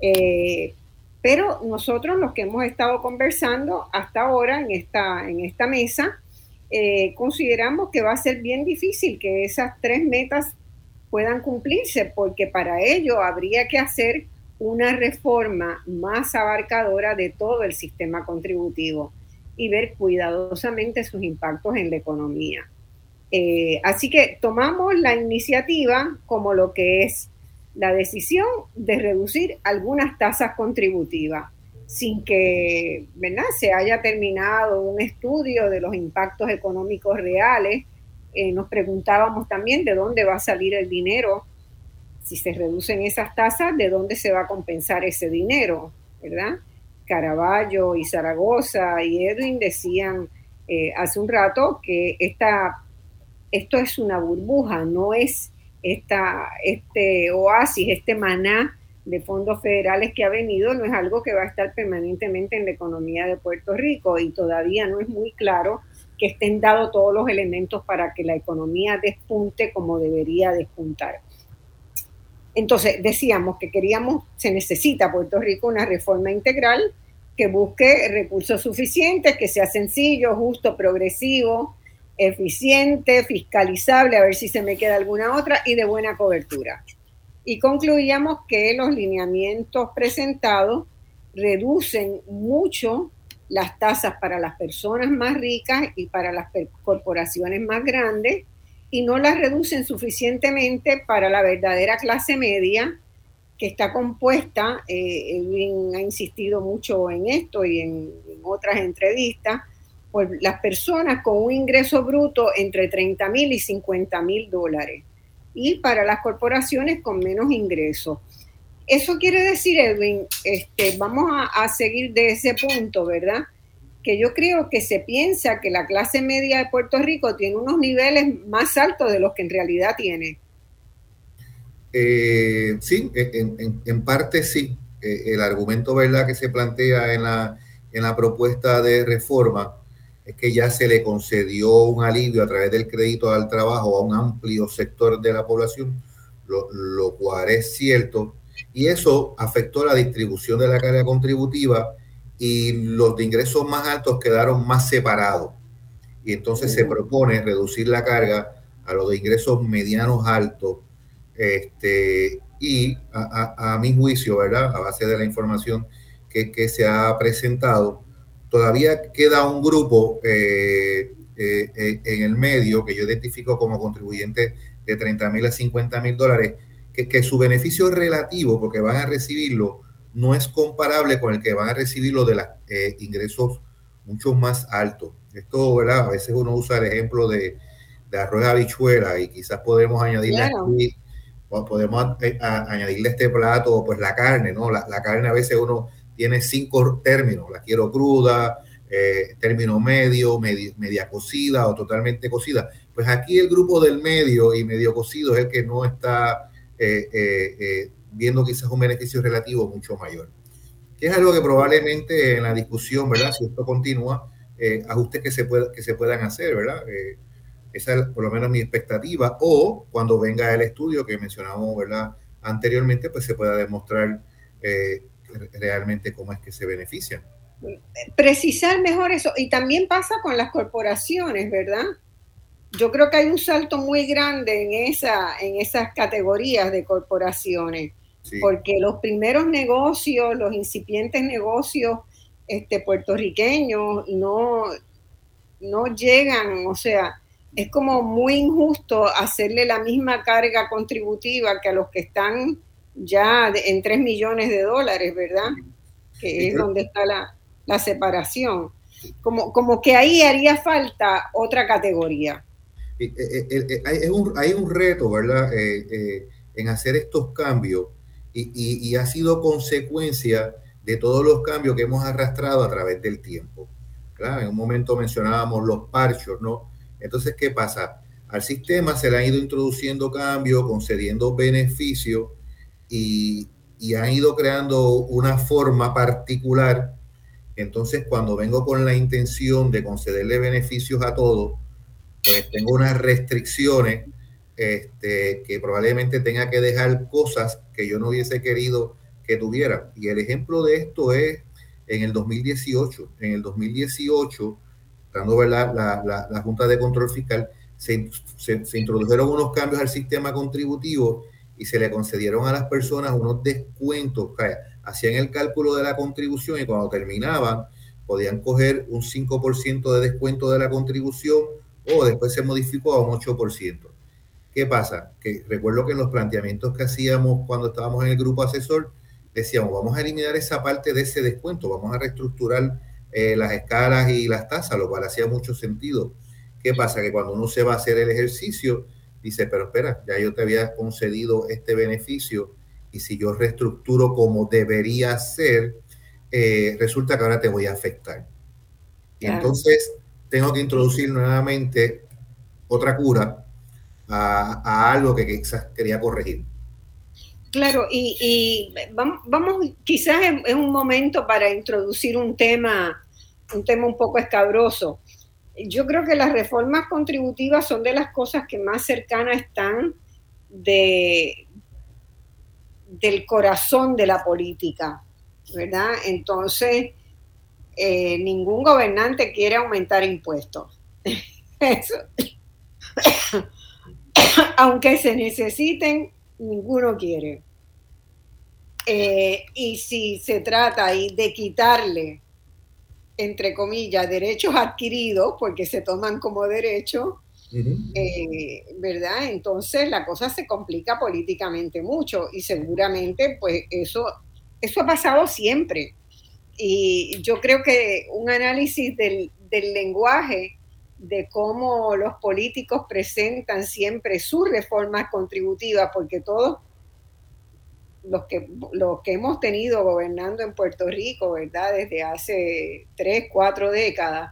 Eh, pero nosotros los que hemos estado conversando hasta ahora en esta mesa, eh, consideramos que va a ser bien difícil que esas tres metas puedan cumplirse, porque para ello habría que hacer una reforma más abarcadora de todo el sistema contributivo y ver cuidadosamente sus impactos en la economía. Eh, así que tomamos la iniciativa como lo que es la decisión de reducir algunas tasas contributivas sin que ¿verdad? se haya terminado un estudio de los impactos económicos reales. Eh, nos preguntábamos también de dónde va a salir el dinero si se reducen esas tasas, ¿de dónde se va a compensar ese dinero? ¿Verdad? Caraballo y Zaragoza y Edwin decían eh, hace un rato que esta, esto es una burbuja, no es esta, este oasis, este maná de fondos federales que ha venido, no es algo que va a estar permanentemente en la economía de Puerto Rico y todavía no es muy claro que estén dados todos los elementos para que la economía despunte como debería despuntar. Entonces, decíamos que queríamos, se necesita Puerto Rico una reforma integral que busque recursos suficientes, que sea sencillo, justo, progresivo, eficiente, fiscalizable, a ver si se me queda alguna otra, y de buena cobertura. Y concluíamos que los lineamientos presentados reducen mucho las tasas para las personas más ricas y para las corporaciones más grandes y no las reducen suficientemente para la verdadera clase media que está compuesta, eh, Edwin ha insistido mucho en esto y en, otras entrevistas, por las personas con un ingreso bruto entre 30 mil y 50 mil dólares y para las corporaciones con menos ingresos. Eso quiere decir, Edwin, este, vamos a, seguir de ese punto, ¿verdad? que yo creo que se piensa que la clase media de Puerto Rico tiene unos niveles más altos de los que en realidad tiene. Eh, sí, en, parte sí. Eh, el argumento verdad que se plantea en la, en la propuesta de reforma es que ya se le concedió un alivio a través del crédito al trabajo a un amplio sector de la población, lo, lo cual es cierto, y eso afectó la distribución de la carga contributiva y los de ingresos más altos quedaron más separados. Y entonces se propone reducir la carga a los de ingresos medianos altos. Este, y a, mi juicio, ¿verdad? A base de la información que, se ha presentado, todavía queda un grupo eh, eh, eh, en el medio que yo identifico como contribuyente de 30 mil a 50 mil dólares, que, que su beneficio relativo, porque van a recibirlo, no es comparable con el que van a recibir los de los ingresos mucho más altos. Esto, ¿verdad? A veces uno usa el ejemplo de, de arroz habichuela y quizás podemos añadirle podemos eh, añadirle este plato, pues la carne, ¿no? La, carne a veces uno tiene cinco términos, la quiero cruda, eh, término medio, media cocida o totalmente cocida. Pues aquí el grupo del medio y medio cocido es el que no está eh, eh, viendo quizás un beneficio relativo mucho mayor. Que es algo que probablemente en la discusión, ¿verdad? Si esto continúa, ajustes que se, que se puedan hacer, ¿verdad? esa es por lo menos mi expectativa. O cuando venga el estudio que mencionamos, ¿verdad? Anteriormente, pues se pueda demostrar realmente cómo es que se benefician precisar mejor eso. Y también pasa con las corporaciones, ¿verdad? Yo creo que hay un salto muy grande en, esa, en esas categorías de corporaciones, porque los primeros negocios, los incipientes negocios este, puertorriqueños no, no llegan, o sea, es como muy injusto hacerle la misma carga contributiva que a los que están ya en 3 millones de dólares, ¿verdad? Que es donde está la, la separación. Como, como que ahí haría falta otra categoría. Eh, eh, eh, hay un, hay un reto, ¿verdad?, en hacer estos cambios y, ha sido consecuencia de todos los cambios que hemos arrastrado a través del tiempo. En un momento mencionábamos los parchos, ¿no? Entonces, ¿qué pasa? Al sistema se le han ido introduciendo cambios, concediendo beneficios y, y han ido creando una forma particular entonces, cuando vengo con la intención de concederle beneficios a todos, pues tengo unas restricciones este, que probablemente tenga que dejar cosas que yo no hubiese querido que tuviera. Y el ejemplo de esto es en el 2018. En el 2018, dando La, la, Junta de Control Fiscal, se, se, introdujeron unos cambios al sistema contributivo y se le concedieron a las personas unos descuentos hacían el cálculo de la contribución y cuando terminaban podían coger un 5% de descuento de la contribución o después se modificó a un 8%. ¿Qué pasa? Que recuerdo que en los planteamientos que hacíamos cuando estábamos en el grupo asesor, decíamos, vamos a eliminar esa parte de ese descuento, vamos a reestructurar eh, las escalas y las tasas, lo cual hacía mucho sentido. ¿Qué pasa? Que cuando uno se va a hacer el ejercicio, dice, pero espera, ya yo te había concedido este beneficio y si yo reestructuro como debería ser, eh, resulta que ahora te voy a afectar. Y entonces tengo que introducir nuevamente otra cura a, algo que quizás quería corregir. Claro, y, vamos, quizás es un momento para introducir un tema, un tema un poco escabroso. Yo creo que las reformas contributivas son de las cosas que más cercanas están de, del corazón de la política, ¿verdad? Entonces, eh, ningún gobernante quiere aumentar impuestos. Aunque se necesiten, ninguno quiere. Eh, y si se trata ahí de quitarle, entre comillas, derechos adquiridos, porque se toman como derechos, eh, ¿verdad? Entonces la cosa se complica políticamente mucho y seguramente pues eso, eso ha pasado siempre. Y yo creo que un análisis del, del lenguaje, de cómo los políticos presentan siempre sus reformas contributivas, porque todos los que, los que hemos tenido gobernando en Puerto Rico, ¿verdad? Desde hace tres, cuatro décadas,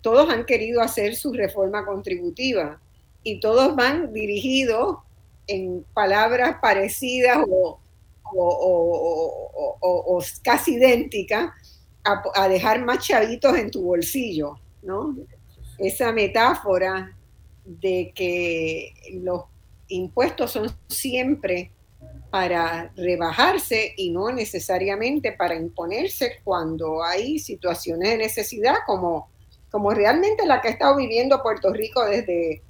todos han querido hacer su reforma contributiva y todos van dirigidos en palabras parecidas o, casi idénticas a, dejar más chavitos en tu bolsillo, ¿no? Esa metáfora de que los impuestos son siempre para rebajarse y no necesariamente para imponerse cuando hay situaciones de necesidad como como realmente la que ha estado viviendo Puerto Rico desde,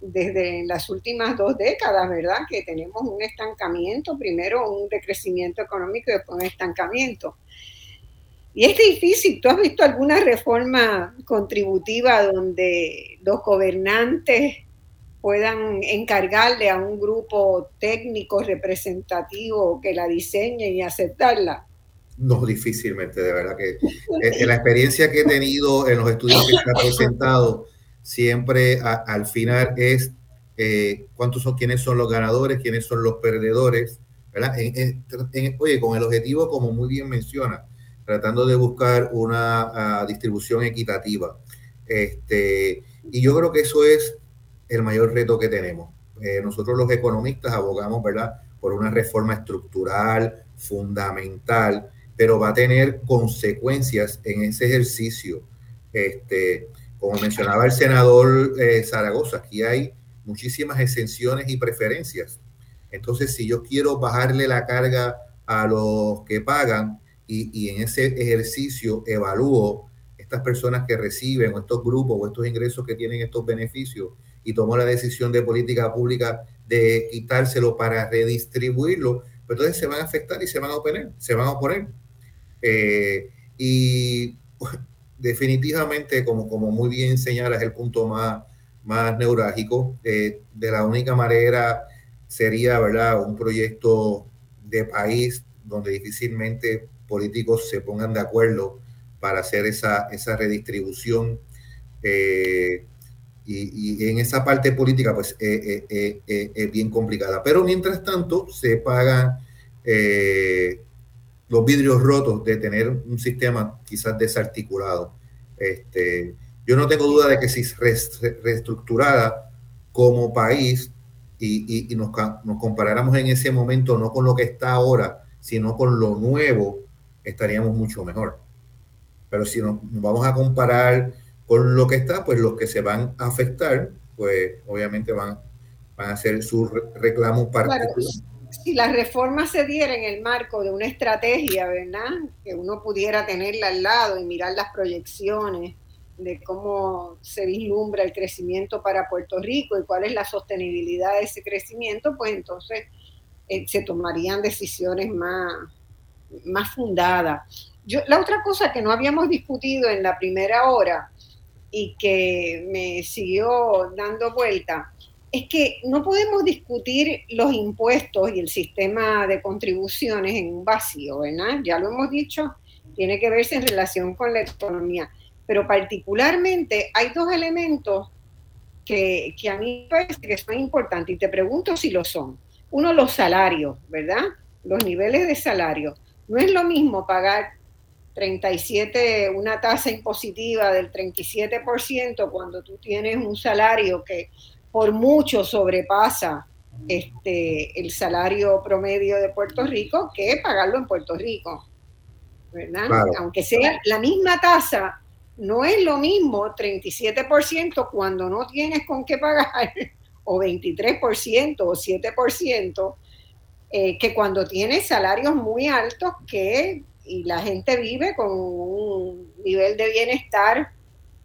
desde las últimas dos décadas, ¿verdad? Que tenemos un estancamiento, primero un decrecimiento económico y después un estancamiento. Y es difícil, ¿tú has visto alguna reforma contributiva donde los gobernantes puedan encargarle a un grupo técnico representativo que la diseñe y aceptarla? No, difícilmente, de verdad que en la experiencia que he tenido en los estudios que se han presentado, siempre al final es eh, cuántos son, quiénes son los ganadores, quiénes son los perdedores, ¿verdad? oye, con el objetivo, como muy bien menciona, tratando de buscar una distribución equitativa. Este, y yo creo que eso es el mayor reto que tenemos. Eh, nosotros los economistas abogamos, ¿verdad?, por una reforma estructural fundamental, pero va a tener consecuencias en ese ejercicio. Este, como mencionaba el senador eh, Zaragoza, aquí hay muchísimas exenciones y preferencias. Entonces, si yo quiero bajarle la carga a los que pagan y, y en ese ejercicio evalúo estas personas que reciben o estos grupos o estos ingresos que tienen estos beneficios y tomó la decisión de política pública de quitárselo para redistribuirlo, pues entonces se van a afectar y se van a oponer, se van a oponer. Eh, y definitivamente, como, como muy bien señala, es el punto más, más neurálgico. Eh, de la única manera sería, ¿verdad?, un proyecto de país donde difícilmente políticos se pongan de acuerdo para hacer esa, esa redistribución. Eh, y, en esa parte política, pues eh, eh, eh, es bien complicada. Pero mientras tanto, se pagan los vidrios rotos de tener un sistema quizás desarticulado. Este, yo no tengo duda de que si reestructurada como país y, nos, comparáramos en ese momento no con lo que está ahora, sino con lo nuevo, estaríamos mucho mejor. Pero si nos vamos a comparar con lo que está, pues los que se van a afectar, pues obviamente van, van a hacer sus reclamos particulares. si la reforma se diera en el marco de una estrategia, ¿verdad? Que uno pudiera tenerla al lado y mirar las proyecciones de cómo se vislumbra el crecimiento para Puerto Rico y cuál es la sostenibilidad de ese crecimiento, pues entonces eh, se tomarían decisiones más, más fundadas. Yo, la otra cosa que no habíamos discutido en la primera hora y que me siguió dando vuelta, es que no podemos discutir los impuestos y el sistema de contribuciones en un vacío, ¿verdad? Ya lo hemos dicho, tiene que verse en relación con la economía, pero particularmente hay dos elementos que, que a mí me parece que son importantes y te pregunto si lo son. Uno, los salarios, ¿verdad? Los niveles de salario. No es lo mismo pagar 37, una tasa impositiva del 37% cuando tú tienes un salario que por mucho sobrepasa este, el salario promedio de Puerto Rico que pagarlo en Puerto Rico. ¿verdad? Aunque sea la misma tasa, no es lo mismo 37% cuando no tienes con qué pagar, o 23% o 7%, eh, que cuando tienes salarios muy altos que y la gente vive con un nivel de bienestar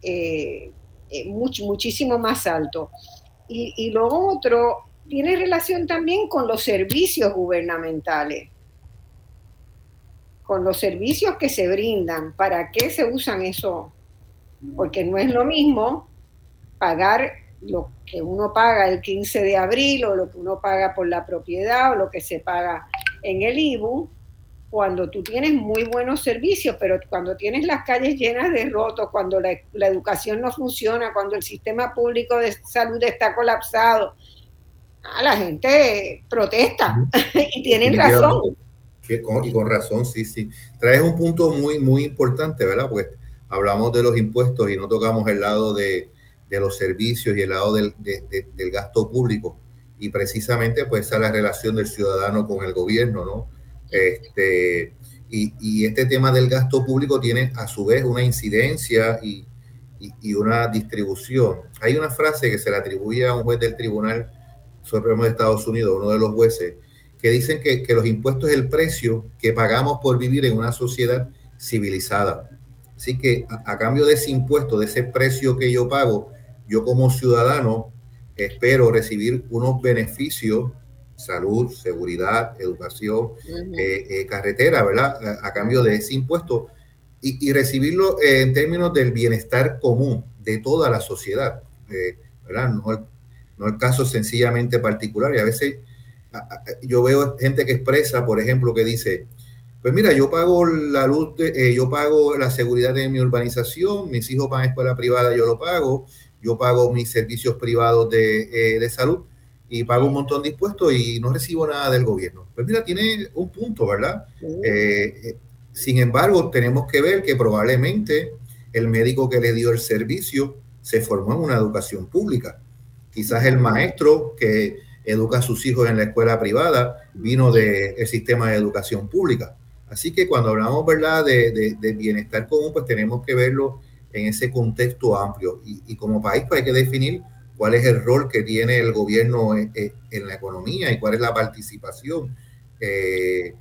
eh, eh, muchísimo más alto. Y, y lo otro tiene relación también con los servicios gubernamentales, con los servicios que se brindan. ¿Para qué se usan eso? Porque no es lo mismo pagar lo que uno paga el 15 de abril o lo que uno paga por la propiedad o lo que se paga en el IBU cuando tú tienes muy buenos servicios, pero cuando tienes las calles llenas de rotos, cuando la, educación no funciona, cuando el sistema público de salud está colapsado, a la gente protesta y tienen razón. y con razón, sí, sí. Traes un punto muy, muy importante, ¿verdad? Porque hablamos de los impuestos y no tocamos el lado de, los servicios y el lado del, del gasto público. Y precisamente, pues, esa es la relación del ciudadano con el gobierno, ¿no? Este, y, este tema del gasto público tiene a su vez una incidencia y, una distribución. Hay una frase que se le atribuye a un juez del Tribunal Supremo de Estados Unidos, uno de los jueces, que dicen que, los impuestos es el precio que pagamos por vivir en una sociedad civilizada. Así que a, cambio de ese impuesto, de ese precio que yo pago, yo como ciudadano espero recibir unos beneficios salud, seguridad, educación, eh, eh, carretera, ¿verdad? A, cambio de ese impuesto y, recibirlo eh, en términos del bienestar común de toda la sociedad, ¿verdad? No, no, el caso sencillamente particular. Y a veces yo veo gente que expresa, por ejemplo, que dice, pues mira, yo pago la luz, yo pago la seguridad de mi urbanización, mis hijos van a escuela privada, yo lo pago, yo pago mis servicios privados de, de salud y pago un montón de impuestos y no recibo nada del gobierno. Pues mira, tiene un punto, ¿verdad? Eh, Sin embargo, tenemos que ver que probablemente el médico que le dio el servicio se formó en una educación pública. Quizás el maestro que educa a sus hijos en la escuela privada vino del sistema de educación pública. Así que cuando hablamos ¿verdad? De, bienestar común, pues tenemos que verlo en ese contexto amplio. Y, como país pues hay que definir cuál es el rol que tiene el gobierno en, la economía y cuál es la participación. Eh,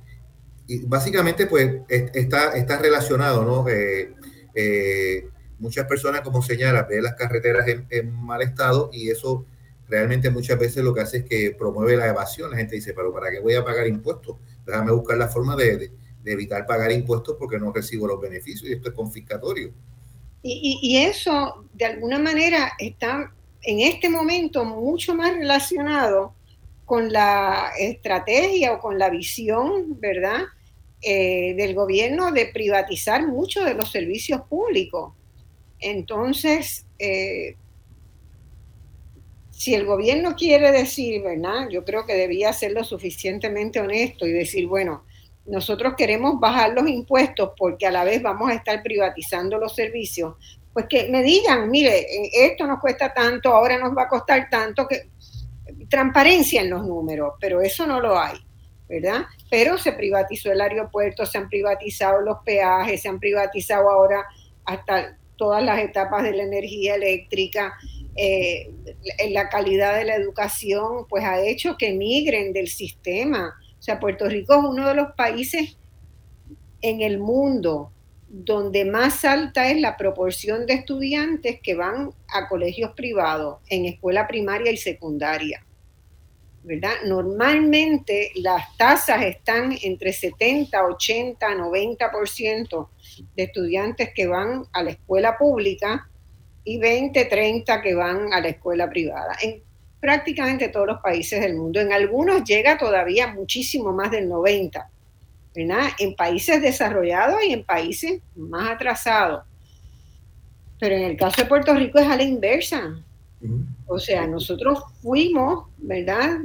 y básicamente pues está, está relacionado, ¿no? Eh, eh, muchas personas, como señala, ven las carreteras en, mal estado y eso realmente muchas veces lo que hace es que promueve la evasión. La gente dice, pero ¿para qué voy a pagar impuestos? Déjame buscar la forma de, evitar pagar impuestos porque no recibo los beneficios y esto es confiscatorio. Y, eso, de alguna manera, está en este momento mucho más relacionado con la estrategia o con la visión, ¿verdad?, eh, del gobierno de privatizar muchos de los servicios públicos. Entonces, eh, si el gobierno quiere decir, ¿verdad? Yo creo que debía ser lo suficientemente honesto y decir, bueno, nosotros queremos bajar los impuestos porque a la vez vamos a estar privatizando los servicios, pues que me digan, mire, esto nos cuesta tanto, ahora nos va a costar tanto, que transparencia en los números, pero eso no lo hay. ¿verdad? Pero se privatizó el aeropuerto, se han privatizado los peajes, se han privatizado ahora hasta todas las etapas de la energía eléctrica. Eh, la calidad de la educación, pues ha hecho que migren del sistema. O sea, Puerto Rico es uno de los países en el mundo donde más alta es la proporción de estudiantes que van a colegios privados en escuela primaria y secundaria. Normalmente las tasas están entre 70, 80, 90% de estudiantes que van a la escuela pública y 20, 30 que van a la escuela privada. En prácticamente todos los países del mundo. En algunos llega todavía muchísimo más del 90, En países desarrollados y en países más atrasados. Pero en el caso de Puerto Rico es a la inversa. O sea, nosotros fuimos, ¿verdad?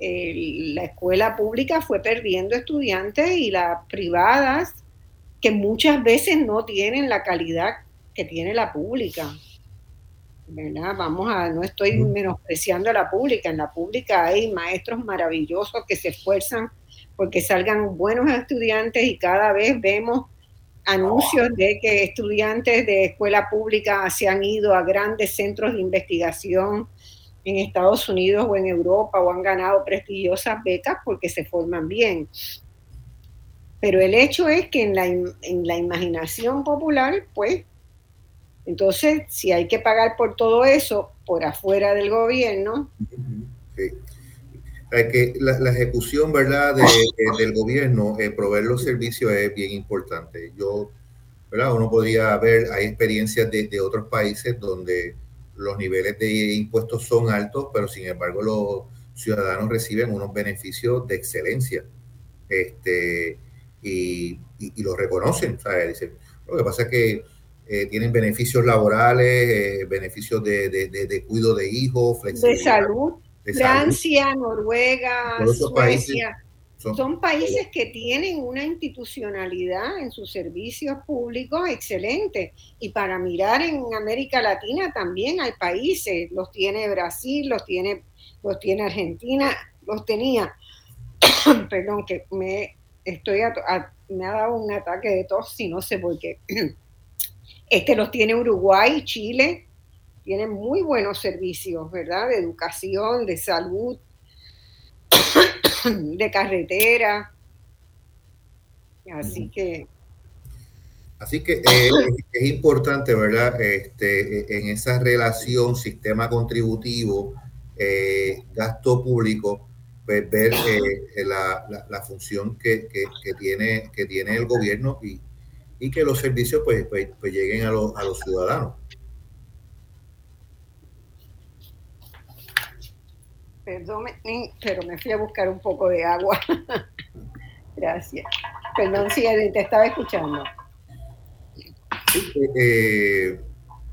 la escuela pública fue perdiendo estudiantes y las privadas, que muchas veces no tienen la calidad que tiene la pública. ¿verdad? Vamos a, no estoy menospreciando a la pública, en la pública hay maestros maravillosos que se esfuerzan porque salgan buenos estudiantes y cada vez vemos anuncios de que estudiantes de escuela pública se han ido a grandes centros de investigación en Estados Unidos o en Europa o han ganado prestigiosas becas porque se forman bien. Pero el hecho es que en la, en la imaginación popular, pues, entonces, si hay que pagar por todo eso por afuera del gobierno. Que la, ejecución, ¿verdad?, del gobierno, eh, proveer los servicios es bien importante. Yo, ¿verdad? Uno podría ver, hay experiencias de, de otros países donde los niveles de impuestos son altos, pero sin embargo los ciudadanos reciben unos beneficios de excelencia este, y, y, lo reconocen. Dicen, lo que pasa es que eh, tienen beneficios laborales, eh, beneficios de, de, de, cuidado de hijos, flexibilidad. De salud. Francia, Noruega, Suecia. Son, países que tienen una institucionalidad en sus servicios públicos excelente. Y para mirar en América Latina también hay países, los tiene Brasil, los tiene, los tiene Argentina, los tenía, perdón, que me estoy me ha dado un ataque de tos y no sé por qué. Este los tiene Uruguay, Chile, tienen muy buenos servicios, ¿verdad? De educación, de salud, de carretera. Así que... Así que eh, es importante, ¿verdad? Este, en esa relación sistema contributivo, eh, gasto público, pues ver eh, la, función que, tiene, que tiene el gobierno y, que los servicios pues, pues, pues lleguen a, a los ciudadanos. Perdón, pero me fui a buscar un poco de agua. Gracias. Perdón si te estaba escuchando. Eh,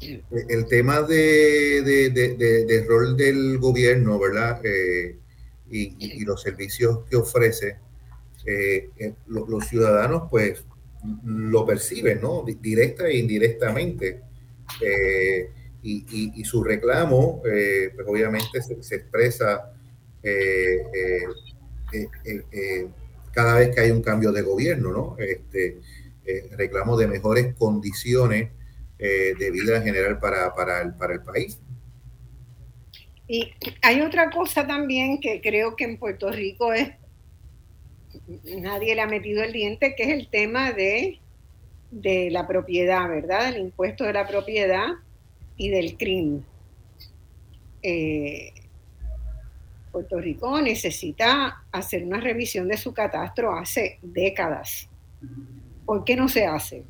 el tema de, rol del gobierno, ¿verdad? Eh, y, los servicios que ofrece, eh, los ciudadanos, pues, lo perciben, ¿no? Directa e indirectamente. Eh, y, su reclamo, eh, pues obviamente se, expresa cada vez que hay un cambio de gobierno, ¿no? Este, reclamo de mejores condiciones de vida en general para, para, el, para el país. Y hay otra cosa también que creo que en Puerto Rico es nadie le ha metido el diente, que es el tema de, de la propiedad, ¿verdad? El impuesto de la propiedad y del crimen. Eh, Puerto Rico necesita hacer una revisión de su catastro hace décadas. ¿Por qué no se hace?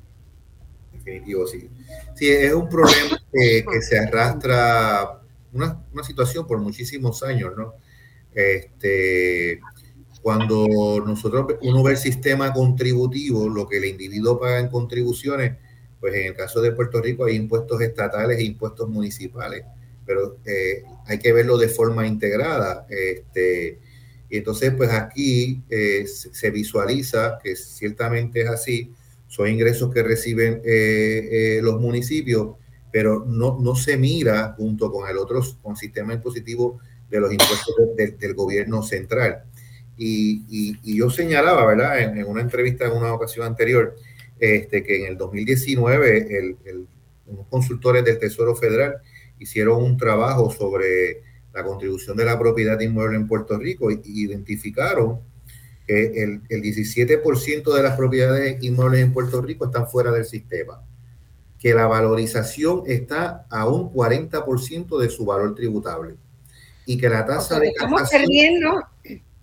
Definitivo, sí. Sí, es un problema que, se arrastra, una, una, situación por muchísimos años, ¿no? Este, cuando nosotros, uno ve el sistema contributivo, lo que el individuo paga en contribuciones, pues en el caso de Puerto Rico hay impuestos estatales e impuestos municipales, pero eh, hay que verlo de forma integrada. Este, y entonces, pues aquí eh, se visualiza que ciertamente es así, son ingresos que reciben eh, los municipios, pero no, no se mira junto con el otro, con sistema impositivo de los impuestos del gobierno central. Y, yo señalaba, ¿verdad? En, una entrevista en una ocasión anterior, este, que en el 2019 el, unos consultores del Tesoro Federal hicieron un trabajo sobre la contribución de la propiedad inmueble en Puerto Rico y identificaron que el, el 17% de las propiedades inmuebles en Puerto Rico están fuera del sistema, que la valorización está a un 40% de su valor tributable y que la tasa de estamos perdiendo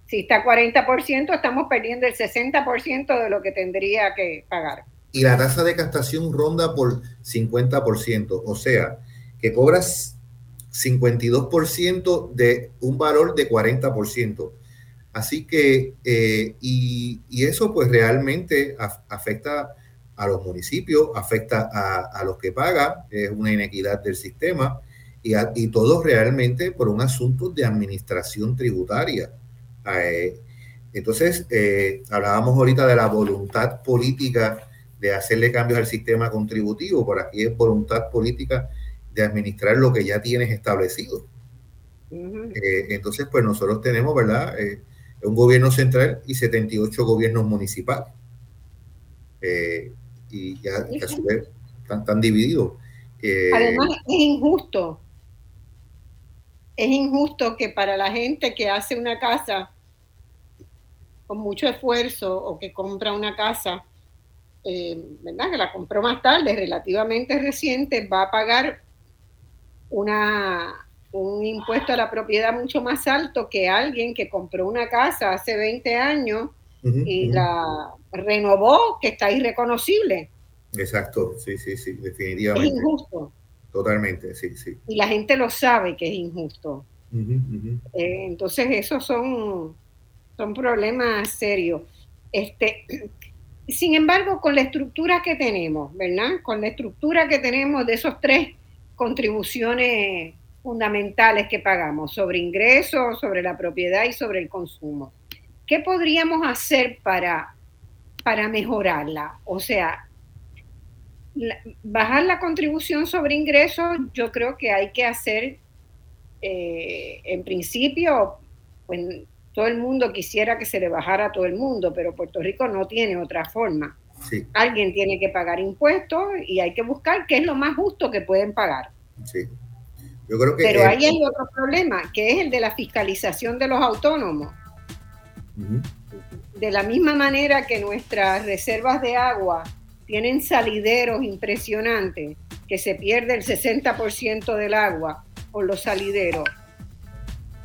si está 40%, estamos perdiendo el 60% de lo que tendría que pagar. Y la tasa de castación ronda por 50%, o sea, que cobras 52% de un valor de 40%. Así que, eh, y, eso pues realmente afecta a los municipios, afecta a, los que pagan, es una inequidad del sistema, y, y todo realmente por un asunto de administración tributaria. Eh, entonces, eh, hablábamos ahorita de la voluntad política de hacerle cambios al sistema contributivo, por aquí es voluntad política de administrar lo que ya tienes establecido. Eh, entonces, pues nosotros tenemos, ¿verdad? un gobierno central y 78 gobiernos municipales. y ya a su vez están, divididos. Además, es injusto. Es injusto que para la gente que hace una casa con mucho esfuerzo o que compra una casa, eh, ¿verdad? Que la compró más tarde, relativamente reciente, va a pagar una, un impuesto a la propiedad mucho más alto que alguien que compró una casa hace 20 años y la renovó, que está irreconocible. Exacto, sí, sí, sí, definitivamente. Es injusto. Totalmente, sí, sí. Y la gente lo sabe que es injusto. Eh, entonces, esos son son problemas serios. Este, sin embargo, con la estructura que tenemos, ¿verdad? Con la estructura que tenemos de esos tres contribuciones fundamentales que pagamos sobre ingresos, sobre la propiedad y sobre el consumo. ¿Qué podríamos hacer para, para mejorarla? O sea, bajar la contribución sobre ingresos, yo creo que hay que hacer, eh, en principio, pues, todo el mundo quisiera que se le bajara a todo el mundo, pero Puerto Rico no tiene otra forma. Alguien tiene que pagar impuestos y hay que buscar qué es lo más justo que pueden pagar. Sí. Yo creo que pero ahí hay otro problema, que es el de la fiscalización de los autónomos. De la misma manera que nuestras reservas de agua tienen salideros impresionantes, que se pierde el 60% del agua por los salideros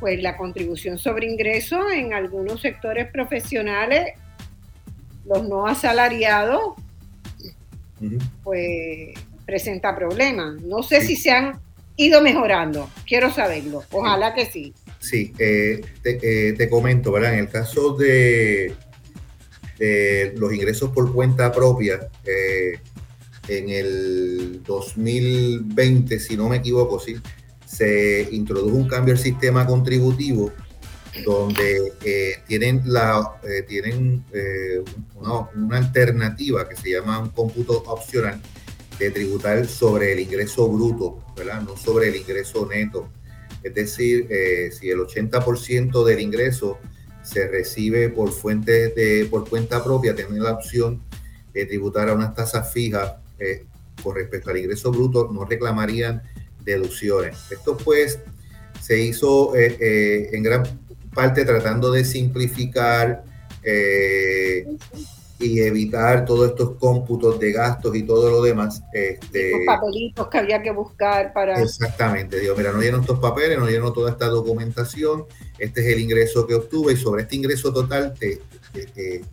pues la contribución sobre ingresos en algunos sectores profesionales, los no asalariados, pues presenta problemas. No sé si se han ido mejorando, quiero saberlo, ojalá que sí. Sí, eh, eh, te, comento, ¿verdad? En el caso de, de los ingresos por cuenta propia, eh, en el 2020, si no me equivoco, sí, se introdujo un cambio al sistema contributivo donde eh, tienen, la, eh, tienen eh, una, una, alternativa que se llama un cómputo opcional de tributar sobre el ingreso bruto, ¿verdad? No sobre el ingreso neto. Es decir, si el 80% del ingreso se recibe por fuentes de, por cuenta propia, tienen la opción de tributar a unas tasas fijas con respecto al ingreso bruto, no reclamarían deducciones. Esto pues se hizo en gran parte tratando de simplificar eh, y evitar todos estos cómputos de gastos y todo lo demás. Este, Los papelitos que había que buscar para... Exactamente, digo, mira, no lleno estos papeles, no lleno toda esta documentación, este es el ingreso que obtuve y sobre este ingreso total te, te,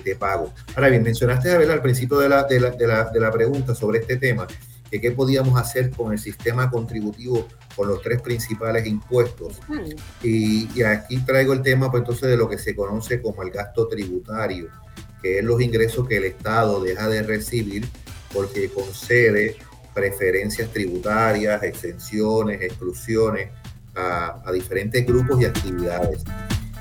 te, pago. Ahora bien, mencionaste, a ver, al principio de la, de la, de, la, de la pregunta sobre este tema, que qué podíamos hacer con el sistema contributivo con los tres principales impuestos. Y, aquí traigo el tema pues entonces de lo que se conoce como el gasto tributario, que es los ingresos que el Estado deja de recibir porque concede preferencias tributarias, exenciones, exclusiones a, diferentes grupos y actividades.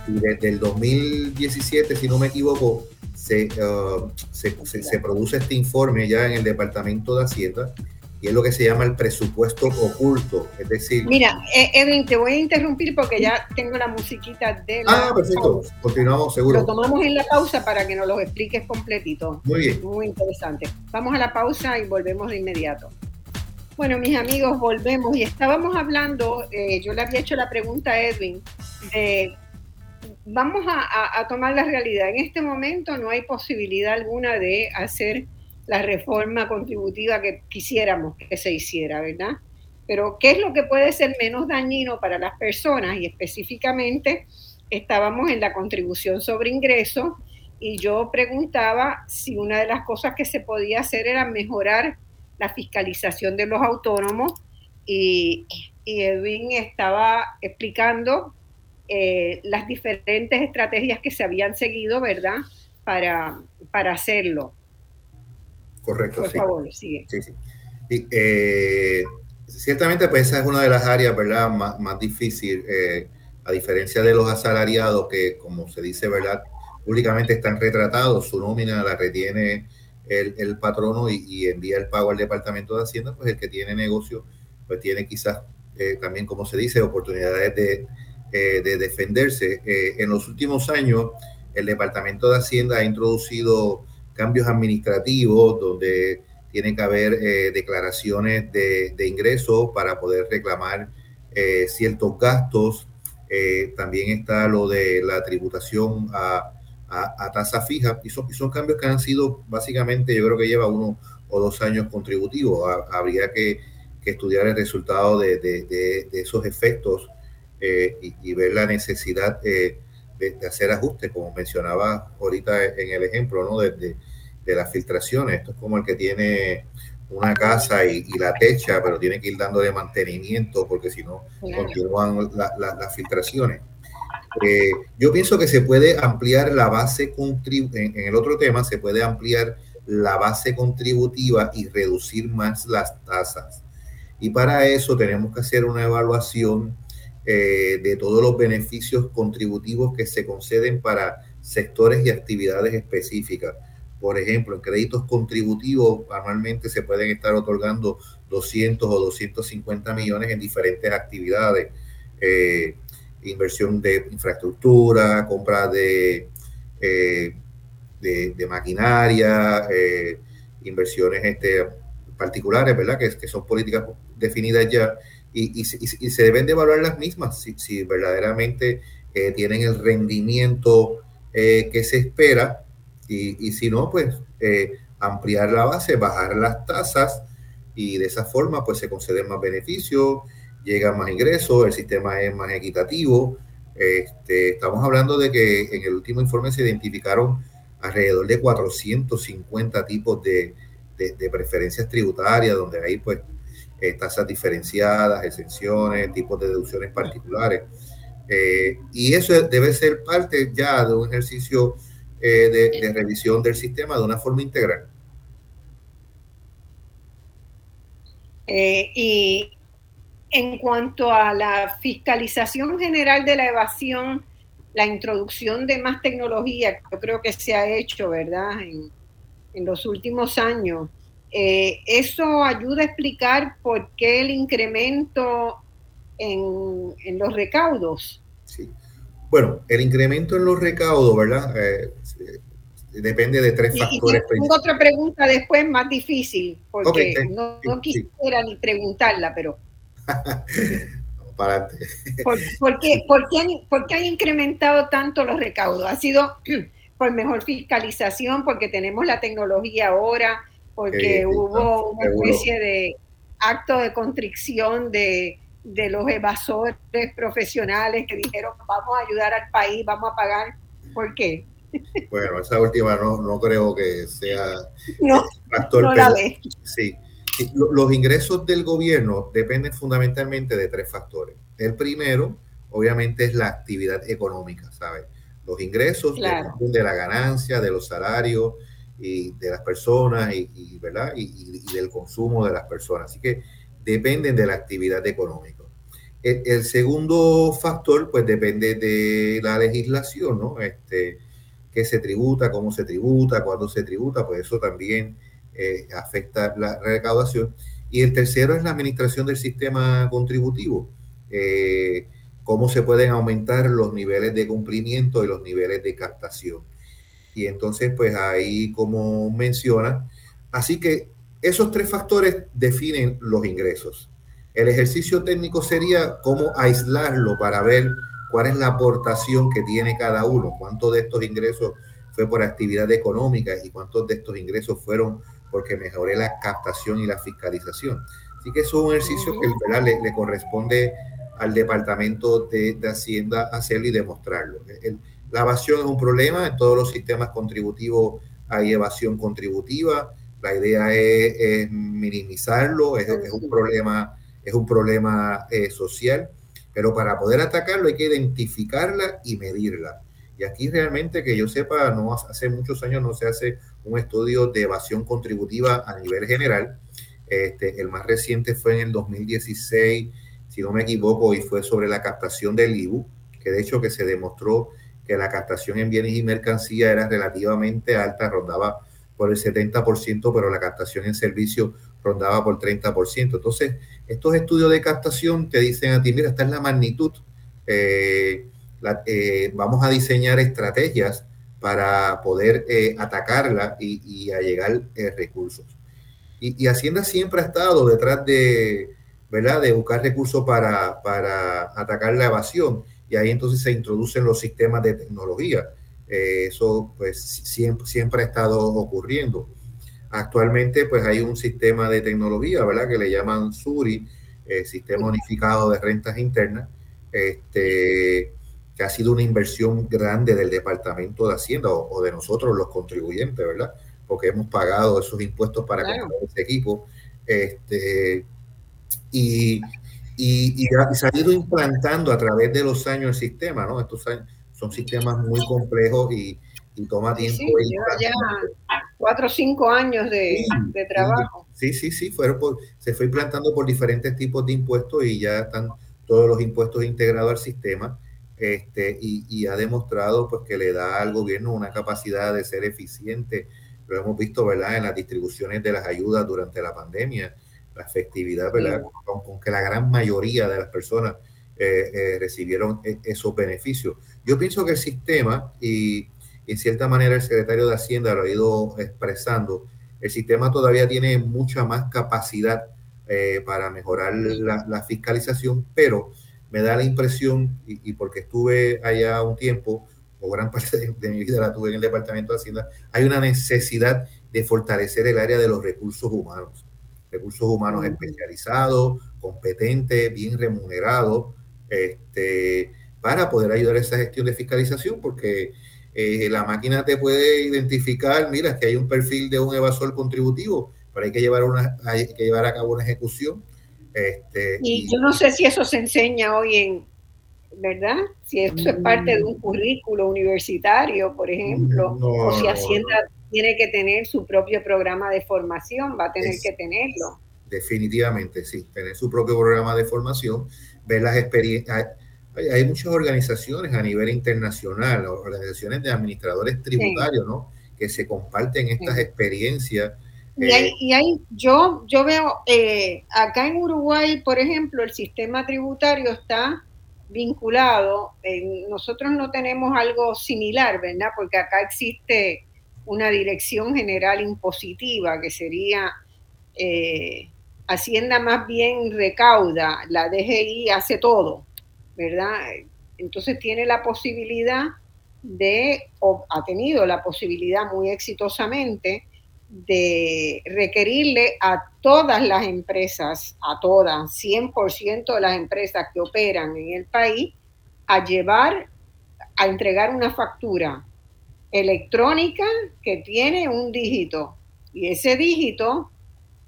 Y desde el 2017, si no me equivoco, se, uh, se, se, produce este informe ya en el Departamento de Hacienda y es lo que se llama el presupuesto oculto, es decir... Mira, eh, Edwin, te voy a interrumpir porque ya tengo la musiquita de la... Ah, perfecto, continuamos seguro. Lo tomamos en la pausa para que nos lo expliques completito. Muy bien. Muy interesante. Vamos a la pausa y volvemos de inmediato. Bueno, mis amigos, volvemos y estábamos hablando, eh, yo le había hecho la pregunta a Edwin, de vamos a, a, tomar la realidad. En este momento no hay posibilidad alguna de hacer la reforma contributiva que quisiéramos que se hiciera, ¿verdad? Pero ¿qué es lo que puede ser menos dañino para las personas? Y específicamente estábamos en la contribución sobre ingresos y yo preguntaba si una de las cosas que se podía hacer era mejorar la fiscalización de los autónomos y, Edwin estaba explicando eh, las diferentes estrategias que se habían seguido, ¿verdad? Para, para hacerlo. Correcto, Por favor, sigue. Sí, sí. Eh, ciertamente, pues esa es una de las áreas, ¿verdad?, más, más difícil, eh, a diferencia de los asalariados que, como se dice, ¿verdad?, públicamente están retratados, su nómina la retiene el, el patrono y, envía el pago al Departamento de Hacienda, pues el que tiene negocio, pues tiene quizás eh, también, como se dice, oportunidades de, de defenderse. en los últimos años, el Departamento de Hacienda ha introducido cambios administrativos donde tiene que haber eh, declaraciones de, ingresos para poder reclamar eh, ciertos gastos. Eh, también está lo de la tributación a, tasa fija y son, cambios que han sido básicamente, yo creo que lleva uno o dos años contributivos. habría que, estudiar el resultado de esos efectos y, y, ver la necesidad de, hacer ajustes, como mencionaba ahorita en el ejemplo, ¿no? De, de las filtraciones. Esto es como el que tiene una casa y, la techa, pero tiene que ir dándole mantenimiento porque si no continúan las filtraciones. Eh, yo pienso que se puede ampliar la base contributiva, en, el otro tema se puede ampliar la base contributiva y reducir más las tasas. Y para eso tenemos que hacer una evaluación eh, de todos los beneficios contributivos que se conceden para sectores y actividades específicas por ejemplo, en créditos contributivos anualmente se pueden estar otorgando 200 o 250 millones en diferentes actividades. Eh, inversión de infraestructura, compra de, eh, de, maquinaria, inversiones este, particulares, ¿verdad? Que, son políticas definidas ya y, y, se deben de evaluar las mismas si, verdaderamente tienen el rendimiento que se espera y, si no, pues eh, ampliar la base, bajar las tasas y de esa forma pues se conceden más beneficios, llegan más ingresos, el sistema es más equitativo. Este, estamos hablando de que en el último informe se identificaron alrededor de 450 tipos de, de, preferencias tributarias, donde hay pues eh, tasas diferenciadas, exenciones, tipos de deducciones particulares. Eh, y eso debe ser parte ya de un ejercicio eh, de, revisión del sistema de una forma integral. Y en cuanto a la fiscalización general de la evasión, la introducción de más tecnología, yo creo que se ha hecho, ¿verdad? En los últimos años. Eh, eso ayuda a explicar por qué el incremento en, en los recaudos. Sí. Bueno, el incremento en los recaudos, ¿verdad? Eh, depende de tres factores. Y tengo otra pregunta después más difícil, porque no, quisiera ni preguntarla, pero... Para ¿Por, por, qué, por, qué ¿Por qué han incrementado tanto los recaudos? ¿Ha sido por mejor fiscalización, porque tenemos la tecnología ahora, porque hubo una especie de acto de constricción de, de los evasores profesionales que dijeron vamos a ayudar al país, vamos a pagar. ¿Por qué? Bueno, esa última no, no creo que sea no, factor. No la ve. Sí. Los ingresos del gobierno dependen fundamentalmente de tres factores. El primero, obviamente, es la actividad económica, ¿sabes? Los ingresos dependen de la ganancia, de los salarios y de las personas y, ¿verdad? Y, del consumo de las personas. Así que dependen de la actividad económica. El, segundo factor, pues depende de la legislación, ¿no? Este, qué se tributa, cómo se tributa, cuándo se tributa, pues eso también eh, afecta la recaudación. Y el tercero es la administración del sistema contributivo. Eh, cómo se pueden aumentar los niveles de cumplimiento y los niveles de captación. Y entonces, pues ahí, como menciona, así que esos tres factores definen los ingresos. El ejercicio técnico sería cómo aislarlo para ver cuál es la aportación que tiene cada uno, cuántos de estos ingresos fue por actividad económica y cuántos de estos ingresos fueron porque mejoré la captación y la fiscalización. Así que eso es un ejercicio que le, le corresponde al Departamento de, Hacienda hacerlo y demostrarlo. La evasión es un problema, en todos los sistemas contributivos hay evasión contributiva, la idea es, minimizarlo, es, un problema, es un problema eh, social, pero para poder atacarlo hay que identificarla y medirla. Y aquí realmente que yo sepa, no hace muchos años no se hace un estudio de evasión contributiva a nivel general. Este, el más reciente fue en el 2016 si no me equivoco, y fue sobre la captación del IBU, que de hecho que se demostró que la captación en bienes y mercancías era relativamente alta, rondaba por el 70%, pero la captación en servicios rondaba por 30%. Entonces, estos estudios de captación te dicen a ti, mira, esta es la magnitud, eh, eh, vamos a diseñar estrategias para poder eh, atacarla y, y, a llegar recursos. y Hacienda siempre ha estado detrás de, ¿verdad? De buscar recursos para, atacar la evasión. Y ahí entonces se introducen los sistemas de tecnología. Eh, eso pues siempre, siempre ha estado ocurriendo. Actualmente pues hay un sistema de tecnología, ¿verdad? Que le llaman SURI, eh, Sistema Unificado de Rentas Internas, este, que ha sido una inversión grande del Departamento de Hacienda o, de nosotros los contribuyentes, ¿verdad? Porque hemos pagado esos impuestos para comprar ese equipo. Este, y, y, se ha ido implantando a través de los años el sistema, ¿no? Estos son sistemas muy complejos y, toma tiempo. Sí, lleva ya cuatro o cinco años de, trabajo. Sí, sí, sí, fueron se fue implantando por diferentes tipos de impuestos y ya están todos los impuestos integrados al sistema. Este, y, y, ha demostrado pues que le da al gobierno una capacidad de ser eficiente. Lo hemos visto, ¿verdad?, en las distribuciones de las ayudas durante la pandemia la efectividad, ¿verdad? Con, que la gran mayoría de las personas eh, eh, recibieron e, esos beneficios. Yo pienso que el sistema, y, en cierta manera el secretario de Hacienda lo ha ido expresando, el sistema todavía tiene mucha más capacidad eh, para mejorar la, fiscalización, pero me da la impresión, y, porque estuve allá un tiempo, o gran parte de, de, mi vida la tuve en el Departamento de Hacienda, hay una necesidad de fortalecer el área de los recursos humanos recursos humanos especializados, competentes, bien remunerados, este, para poder ayudar a esa gestión de fiscalización, porque eh, la máquina te puede identificar, mira, que hay un perfil de un evasor contributivo, pero hay que llevar, una, hay que llevar a cabo una ejecución. Este, y, yo no sé si eso se enseña hoy en, ¿verdad? Si eso es parte de un currículo universitario, por ejemplo, o si Hacienda tiene que tener su propio programa de formación, va a tener que tenerlo. definitivamente, sí, tener su propio programa de formación, ver las experiencias. Hay, muchas organizaciones a nivel internacional, organizaciones de administradores tributarios, ¿no? Que se comparten estas experiencias. Y, hay, y hay, yo, yo veo, eh, acá en Uruguay, por ejemplo, el sistema tributario está vinculado, nosotros no tenemos algo similar, ¿verdad? Porque acá existe una dirección general impositiva que sería eh, Hacienda más bien recauda, la DGI hace todo, ¿verdad? Entonces tiene la posibilidad de, o ha tenido la posibilidad muy exitosamente de requerirle a todas las empresas, a todas, 100% de las empresas que operan en el país, a llevar, a entregar una factura electrónica que tiene un dígito. Y ese dígito,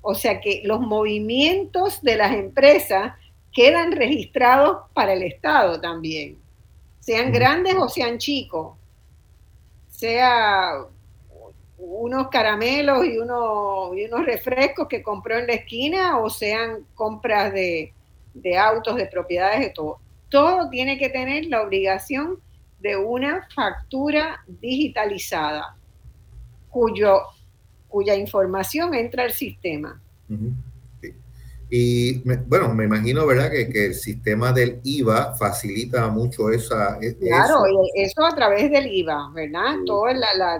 o sea que los movimientos de las empresas quedan registrados para el Estado también, sean grandes o sean chicos, sea unos caramelos y unos, y unos refrescos que compró en la esquina o sean compras de, de autos, de propiedades, de todo. Todo tiene que tener la obligación de una factura digitalizada cuyo, cuya información entra al sistema. Y bueno, me imagino, ¿verdad?, que, el sistema del IVA facilita mucho esa. E, claro, eso. a través del IVA, ¿verdad? Todo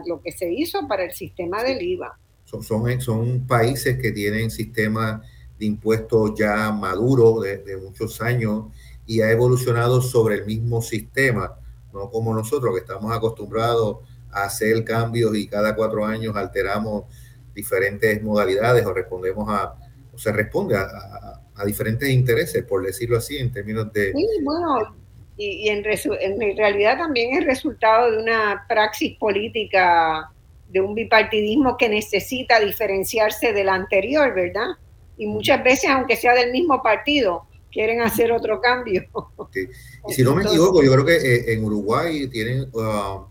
lo que se hizo para el sistema del IVA. Son, son, son, países que tienen sistemas de impuestos ya maduros desde muchos años y ha evolucionado sobre el mismo sistema, no como nosotros que estamos acostumbrados a hacer cambios y cada cuatro años alteramos diferentes modalidades o respondemos a se responde a, diferentes intereses, por decirlo así, en términos de... Sí, bueno, y, en, en, realidad también es resultado de una praxis política, de un bipartidismo que necesita diferenciarse del anterior, ¿verdad? Y muchas veces, aunque sea del mismo partido, quieren hacer otro cambio. Y si no me equivoco, yo creo que eh, en Uruguay tienen uh,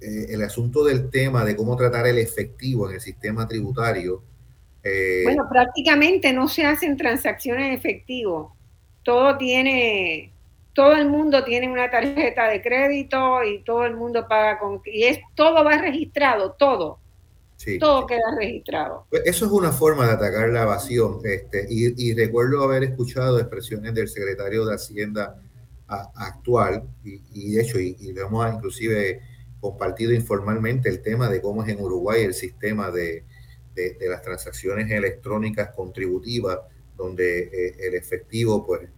eh, el asunto del tema de cómo tratar el efectivo en el sistema tributario eh, bueno, prácticamente no se hacen transacciones en efectivo. Todo tiene, todo el mundo tiene una tarjeta de crédito y todo el mundo paga con y es todo va registrado, todo. Todo queda registrado. Pues eso es una forma de atacar la evasión. Este, y, recuerdo haber escuchado expresiones del secretario de Hacienda actual, y, de hecho, y, y lo hemos inclusive compartido informalmente el tema de cómo es en Uruguay el sistema de, de, las transacciones electrónicas contributivas, donde eh, el efectivo pues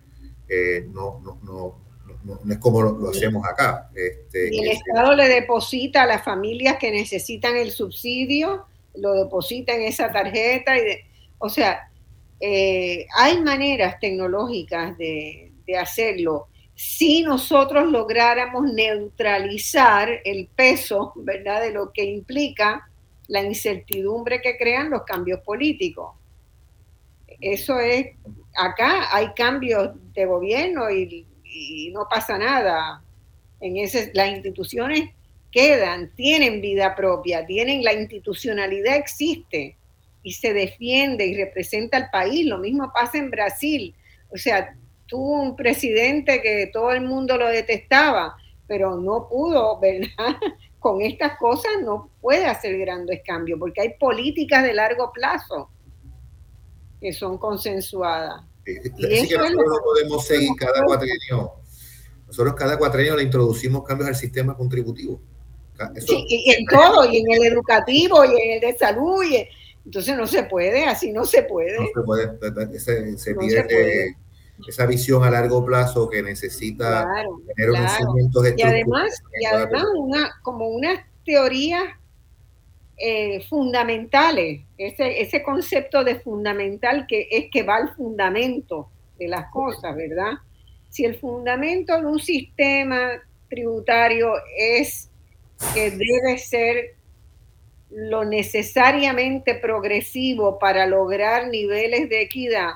eh, no, no, no, no, es como lo, hacemos acá. Este, el Estado le deposita a las familias que necesitan el subsidio, lo deposita en esa tarjeta. Y o sea, eh, hay maneras tecnológicas de, de hacerlo si nosotros lográramos neutralizar el peso, ¿verdad?, de lo que implica la incertidumbre que crean los cambios políticos. Eso es, acá hay cambios de gobierno y, no pasa nada. En ese, las instituciones quedan, tienen vida propia, tienen la institucionalidad existe y se defiende y representa al país. Lo mismo pasa en Brasil. O sea, tuvo un presidente que todo el mundo lo detestaba, pero no pudo, ¿verdad? con estas cosas no puede hacer grandes cambios, porque hay políticas de largo plazo que son consensuadas. y eso que nosotros no podemos seguir cada cuatrienio. Nosotros cada cuatrienio le introducimos cambios al sistema contributivo. y en todo, y en el educativo, y en el de salud, y entonces no se puede, así no se puede. No se puede, se, se pide esa visión a largo plazo que necesita tener unos cimientos Y además, y además una, como unas teorías eh, fundamentales, ese, ese concepto de fundamental que es que va al fundamento de las cosas, ¿verdad? Si el fundamento de un sistema tributario es que debe ser lo necesariamente progresivo para lograr niveles de equidad,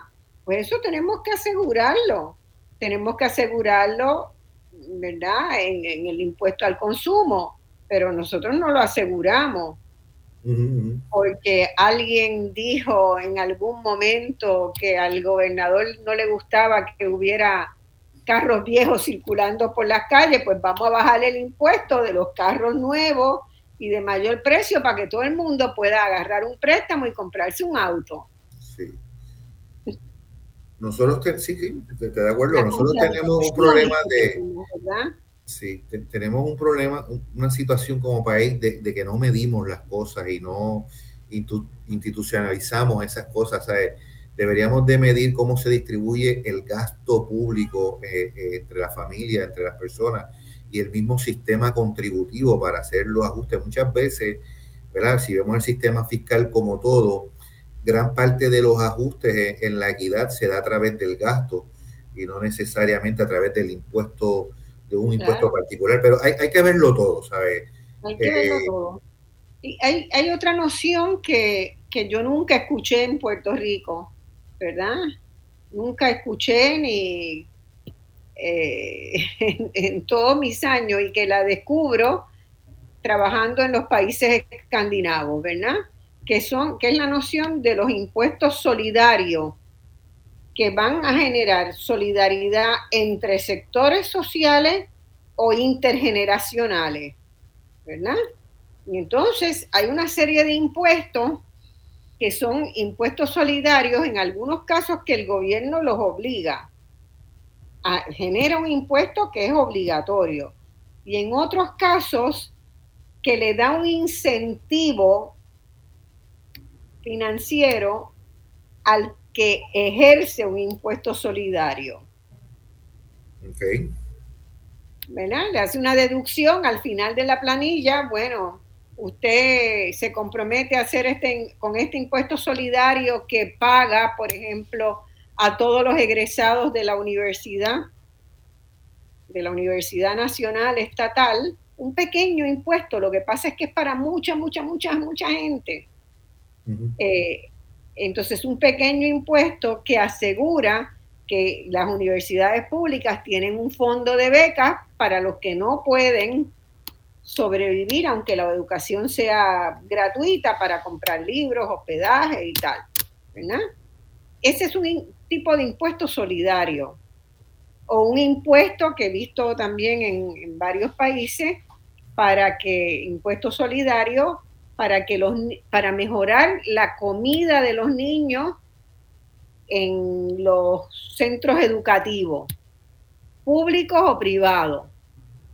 pues eso tenemos que asegurarlo. Tenemos que asegurarlo, ¿verdad? En, el impuesto al consumo, pero nosotros no lo aseguramos. porque alguien dijo en algún momento que al gobernador no le gustaba que hubiera carros viejos circulando por las calles, pues vamos a bajar el impuesto de los carros nuevos y de mayor precio para que todo el mundo pueda agarrar un préstamo y comprarse un auto. Nosotros, sí, sí, estoy de acuerdo, nosotros tenemos un problema de... Sí, tenemos un problema, una situación como país de, que no medimos las cosas y no institucionalizamos esas cosas. Deberíamos de medir cómo se distribuye el gasto público eh, eh, entre la familia, entre las personas y el mismo sistema contributivo para hacer los ajustes. Muchas veces, ¿verdad? Si vemos el sistema fiscal como todo, gran parte de los ajustes en, la equidad se da a través del gasto y no necesariamente a través del impuesto de un impuesto particular, pero hay, hay, que verlo todo, ¿sabes? Hay que verlo eh, todo. Y hay, hay otra noción que, que, yo nunca escuché en Puerto Rico, ¿verdad? Nunca escuché ni eh, en, todos mis años y que la descubro trabajando en los países escandinavos, ¿verdad? Que, son, que es la noción de los impuestos solidarios que van a generar solidaridad entre sectores sociales o intergeneracionales, ¿verdad? Y entonces hay una serie de impuestos que son impuestos solidarios, en algunos casos que el gobierno los obliga. A, genera un impuesto que es obligatorio. Y en otros casos que le da un incentivo financiero al que ejerce un impuesto solidario. Ok. ¿Verdad? Le hace una deducción al final de la planilla. Bueno, usted se compromete a hacer este, con este impuesto solidario que paga, por ejemplo, a todos los egresados de la universidad, de la Universidad Nacional Estatal, un pequeño impuesto. Lo que pasa es que es para mucha, mucha, mucha, mucha gente. Entonces, un pequeño impuesto que asegura que las universidades públicas tienen un fondo de becas para los que no pueden sobrevivir, aunque la educación sea gratuita para comprar libros, hospedaje y tal. ¿verdad? Ese es un tipo de impuesto solidario o un impuesto que he visto también en, en varios países para que impuesto solidario para, que los, para mejorar la comida de los niños en los centros educativos, públicos o privados,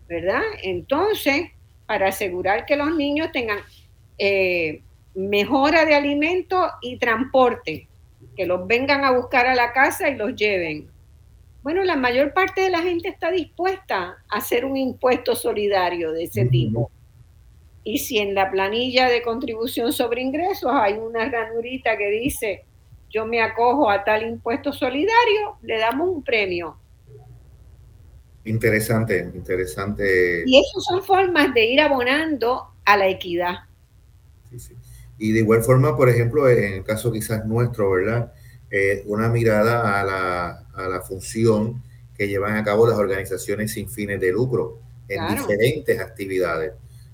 ¿verdad? Entonces, para asegurar que los niños tengan eh, mejora de alimento y transporte, que los vengan a buscar a la casa y los lleven. Bueno, la mayor parte de la gente está dispuesta a hacer un impuesto solidario de ese tipo. Y si en la planilla de contribución sobre ingresos hay una ranurita que dice yo me acojo a tal impuesto solidario, le damos un premio. Interesante, interesante. Y esas son formas de ir abonando a la equidad. Y de igual forma, por ejemplo, en el caso quizás nuestro, ¿verdad? Eh, una mirada a la, a la, función que llevan a cabo las organizaciones sin fines de lucro en diferentes actividades.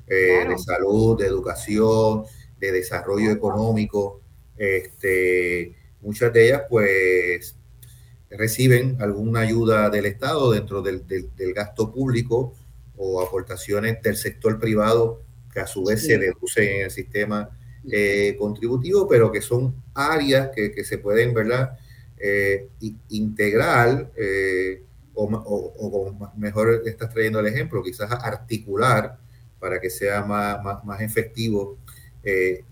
Eh, de salud, de educación, de desarrollo económico. Este, muchas de ellas pues reciben alguna ayuda del Estado dentro del, gasto público o aportaciones del sector privado que a su vez se deducen en el sistema eh, contributivo, pero que son áreas que, se pueden, ¿verdad? Eh, integrar, o, o, mejor estás trayendo el ejemplo, quizás articular para que sea más, más, efectivo eh,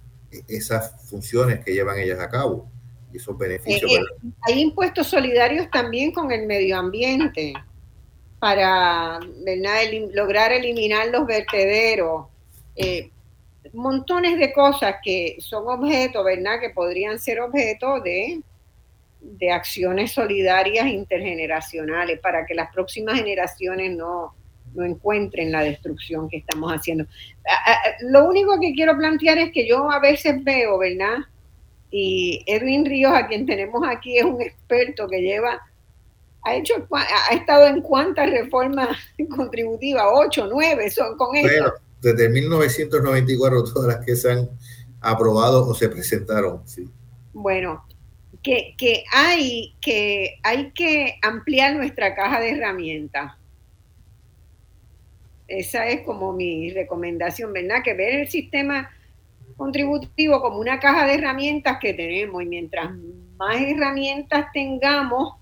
esas funciones que llevan ellas a cabo y esos beneficios. Eh, eh, hay impuestos solidarios también con el medio ambiente para lograr eliminar los vertederos. montones de cosas que son objetos, ¿verdad? Que podrían ser objeto de, de acciones solidarias intergeneracionales para que las próximas generaciones no, no encuentren la destrucción que estamos haciendo. Lo único que quiero plantear es que yo a veces veo, ¿verdad? Y Edwin Ríos, a quien tenemos aquí, es un experto que lleva, ha hecho, ha estado en cuántas reformas contributivas, ocho, nueve, son con esto. desde 1994 todas las que se han aprobados o se presentaron. Sí. Bueno, que, que, hay, que hay que ampliar nuestra caja de herramientas. Esa es como mi recomendación, ¿verdad? Que ver el sistema contributivo como una caja de herramientas que tenemos y mientras más herramientas tengamos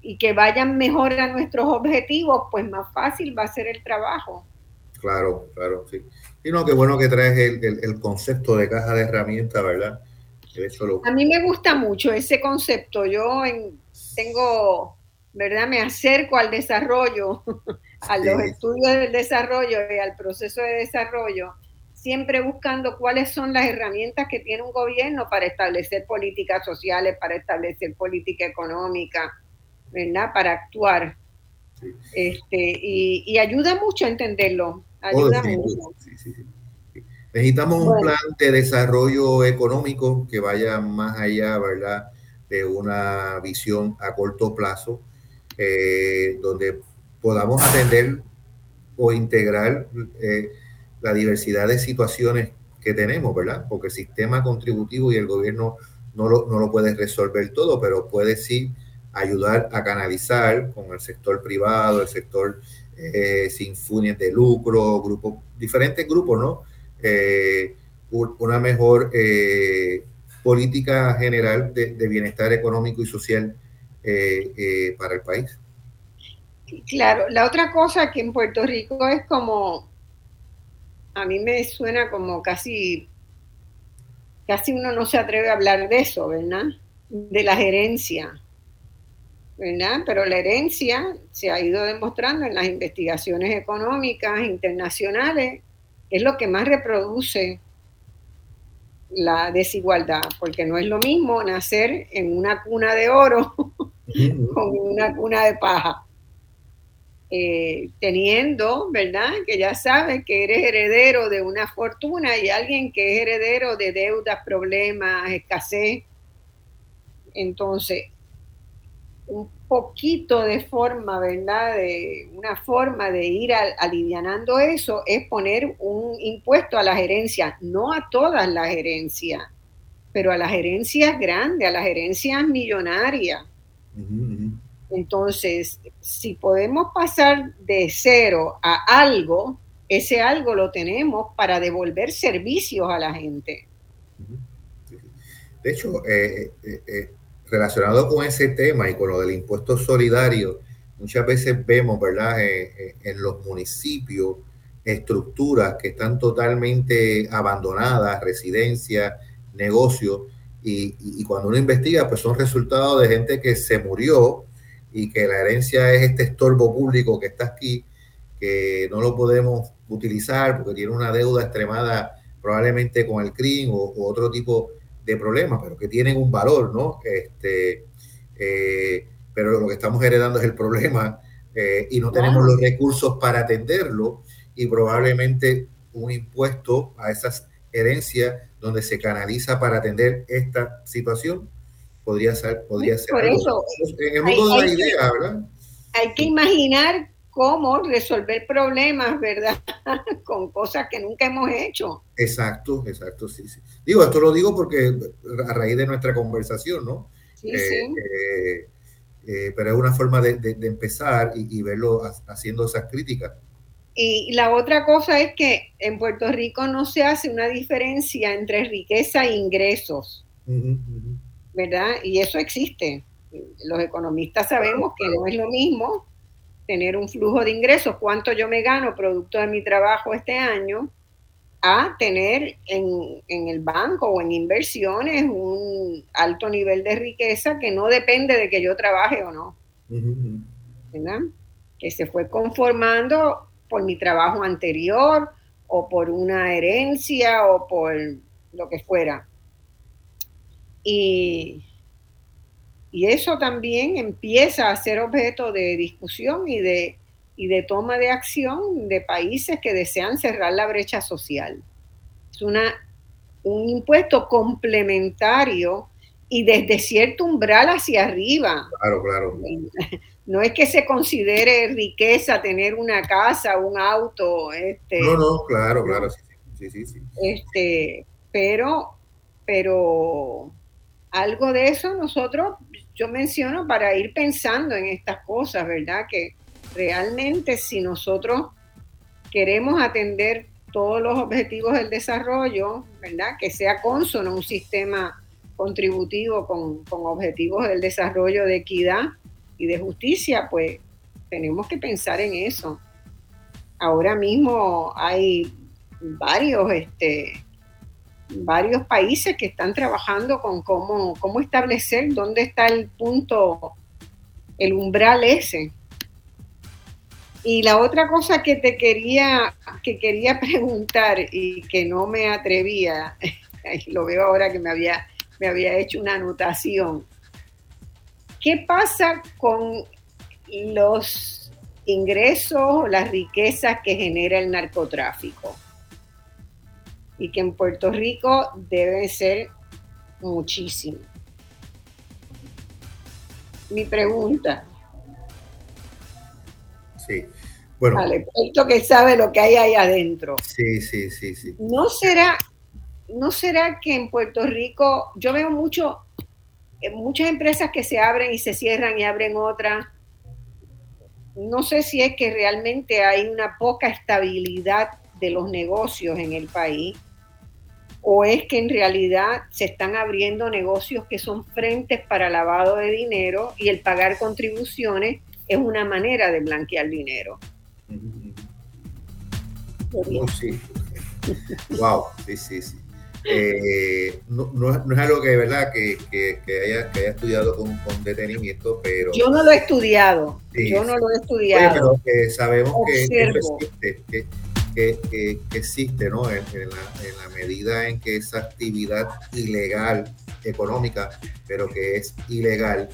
y que vayan mejor a nuestros objetivos, pues más fácil va a ser el trabajo. Claro, claro, sí. Y no, qué bueno que traes el, concepto de caja de herramientas, ¿verdad? A mí me gusta mucho ese concepto. Yo tengo, ¿verdad? Me acerco al desarrollo, a los estudios del desarrollo y al proceso de desarrollo siempre buscando cuáles son las herramientas que tiene un gobierno para establecer políticas sociales, para establecer política económica, ¿verdad? Para actuar. Este, y, ayuda mucho a entenderlo. Ayuda mucho. Necesitamos un plan de desarrollo económico que vaya más allá, ¿verdad? De una visión a corto plazo, eh, donde podamos atender o integrar eh, la diversidad de situaciones que tenemos, ¿verdad? Porque el sistema contributivo y el gobierno no lo, no lo puede resolver todo, pero puede sí ayudar a canalizar con el sector privado, el sector eh, sin fines de lucro, grupos, diferentes grupos, ¿no? Eh, una mejor eh, política general de, de, bienestar económico y social para el país. Claro, la otra cosa que en Puerto Rico es como a mí me suena como casi, casi uno no se atreve a hablar de eso, ¿verdad? De la gerencia, ¿verdad? Pero la herencia se ha ido demostrando en las investigaciones económicas internacionales, es lo que más reproduce la desigualdad, porque no es lo mismo nacer en una cuna de oro con una cuna de paja. Eh, teniendo, ¿verdad? Que ya sabes que eres heredero de una fortuna y alguien que es heredero de deudas, problemas, escasez. Entonces, un poquito de forma, ¿verdad? De una forma de ir alivianando eso es poner un impuesto a las herencias, no a todas las herencias, pero a las herencias grandes, a las herencias millonarias. Entonces, si podemos pasar de cero a algo, ese algo lo tenemos para devolver servicios a la gente. De hecho, eh, eh, eh, relacionado con ese tema y con lo del impuesto solidario, muchas veces vemos, ¿verdad?, en los municipios estructuras que están totalmente abandonadas, residencias, negocios, y, y, cuando uno investiga, pues son resultados de gente que se murió y que la herencia es este estorbo público que está aquí, que no lo podemos utilizar porque tiene una deuda extremada probablemente con el crimen o, otro tipo de problemas, pero que tienen un valor, ¿no? Este, eh, pero lo que estamos heredando es el problema eh, y no tenemos los recursos para atenderlo y probablemente un impuesto a esas herencias donde se canaliza para atender esta situación podría ser, podría ser. Por eso, en el mundo hay, de la idea, ¿verdad? Hay que imaginar cómo resolver problemas, ¿verdad? Con cosas que nunca hemos hecho. Exacto, exacto, sí, sí. Digo, esto lo digo porque a raíz de nuestra conversación, ¿no? Sí, eh, sí. Eh, eh, pero es una forma de, de, empezar y, y, verlo haciendo esas críticas. Y la otra cosa es que en Puerto Rico no se hace una diferencia entre riqueza e ingresos. ¿Verdad? Y eso existe. Los economistas sabemos que no es lo mismo tener un flujo de ingresos, cuánto yo me gano producto de mi trabajo este año, a tener en, el banco o en inversiones un alto nivel de riqueza que no depende de que yo trabaje o no. ¿verdad? Que se fue conformando por mi trabajo anterior o por una herencia o por lo que fuera. Y, eso también empieza a ser objeto de discusión y de, y de toma de acción de países que desean cerrar la brecha social. Es una, un impuesto complementario y desde cierto umbral hacia arriba. Claro, claro. No es que se considere riqueza tener una casa, un auto. Este, no, no, claro, claro, sí, sí, sí. Este, pero pero algo de eso nosotros, yo menciono para ir pensando en estas cosas, ¿verdad? Que realmente si nosotros queremos atender todos los objetivos del desarrollo, ¿verdad? Que sea consono un sistema contributivo con, con objetivos del desarrollo de equidad y de justicia, pues tenemos que pensar en eso. Ahora mismo hay varios, este, varios países que están trabajando con cómo, cómo establecer dónde está el punto, el umbral ese. Y la otra cosa que te quería, que quería preguntar y que no me atrevía, lo veo ahora que me había, me había hecho una anotación. ¿Qué pasa con los ingresos, las riquezas que genera el narcotráfico? Y que en Puerto Rico deben ser muchísimo. Mi pregunta. Sí. Bueno. Vale, esto que sabe lo que hay ahí adentro. Sí, sí, sí, sí. ¿No será, no será que en Puerto Rico, yo veo mucho, eh, muchas empresas que se abren y se cierran y abren otras? No sé si es que realmente hay una poca estabilidad de los negocios en el país o es que en realidad se están abriendo negocios que son frentes para lavado de dinero y el pagar contribuciones es una manera de blanquear dinero. Oh, sí. wow, sí, sí, sí. Eh, no, no, es algo que, ¿verdad? Que, que, haya, que haya, estudiado con, con, detenimiento, pero... Yo no lo he estudiado, yo no lo he estudiado. pero sabemos que, existe, que, existe, ¿no? En, la, medida en que esa actividad ilegal económica, pero que es ilegal,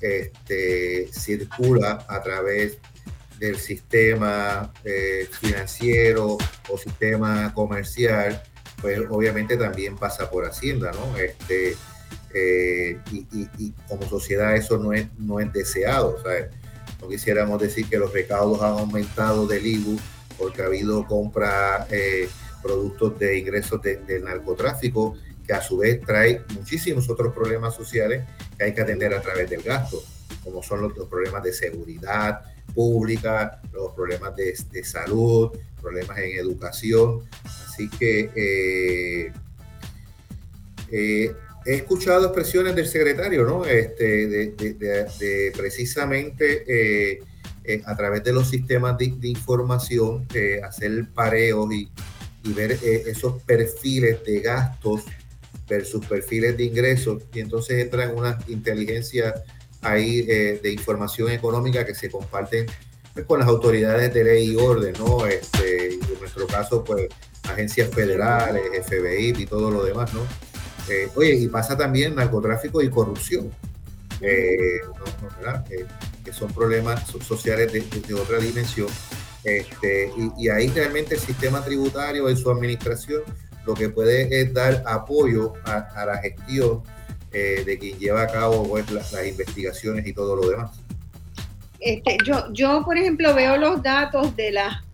este, circula a través del sistema eh, financiero o sistema comercial, pues obviamente también pasa por Hacienda, ¿no? Este, eh, y, como sociedad eso no es, no es deseado, No quisiéramos decir que los recaudos han aumentado del IBU porque ha habido compra eh, productos de ingresos del narcotráfico que a su vez trae muchísimos otros problemas sociales que hay que atender a través del gasto, como son los, problemas de seguridad pública, los problemas de, salud, problemas en educación. Así que eh, eh, he escuchado expresiones del secretario, ¿no? Este, de, precisamente eh, a través de los sistemas de, información, hacer pareos y, y ver esos perfiles de gastos versus perfiles de ingresos y entonces entran una inteligencia ahí eh, de información económica que se comparten pues, con las autoridades de ley y orden, ¿no? Este, en nuestro caso, pues agencias federales, FBI y todo lo demás, ¿no? Eh, oye, y pasa también narcotráfico y corrupción, eh, que son problemas sociales de, otra dimensión. Este, y, ahí realmente el sistema tributario en su administración lo que puede es dar apoyo a, la gestión eh, de quien lleva a cabo pues, las, investigaciones y todo lo demás. Este, yo, yo, por ejemplo, veo los datos de, la,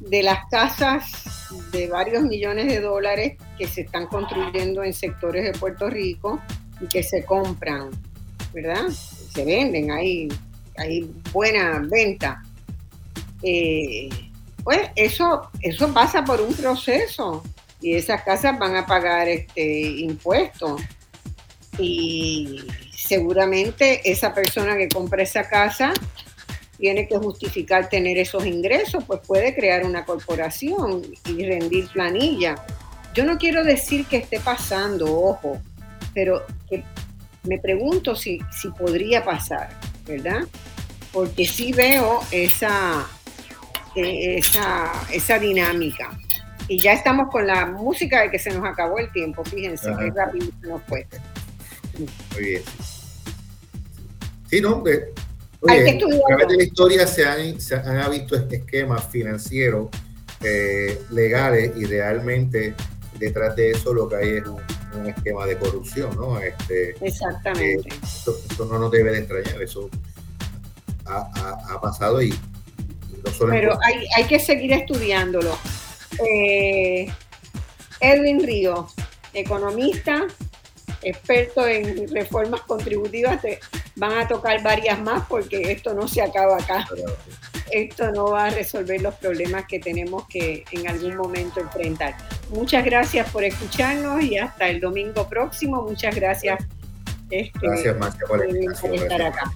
de las casas de varios millones de dólares que se están construyendo en sectores de Puerto Rico y que se compran, ¿verdad? Se venden, hay, hay buena venta. Eh, pues eso, eso pasa por un proceso y esas casas van a pagar este impuestos. Y seguramente esa persona que compra esa casa tiene que justificar tener esos ingresos, pues puede crear una corporación y rendir planilla. Yo no quiero decir que esté pasando, ojo, pero me pregunto si, si podría pasar, ¿verdad? Porque sí veo esa, eh, esa, esa dinámica. Y ya estamos con la música de que se nos acabó el tiempo, fíjense, qué rápido se nos fue. Muy bien. Sí, no, oye, a través de la historia se han, se han visto esquemas financieros eh, legales y realmente detrás de eso lo que hay es un, esquema de corrupción, ¿no? Este, Exactamente. Eh, eso, no nos debe de extrañar, eso ha, ha, pasado y, no solo Pero hay, hay que seguir estudiándolo. Eh, Edwin Río, economista, expertos en reformas contributivas te van a tocar varias más porque esto no se acaba acá. Esto no va a resolver los problemas que tenemos que en algún momento enfrentar. Muchas gracias por escucharnos y hasta el domingo próximo. Muchas gracias. Este, gracias, Marcia, por estar acá.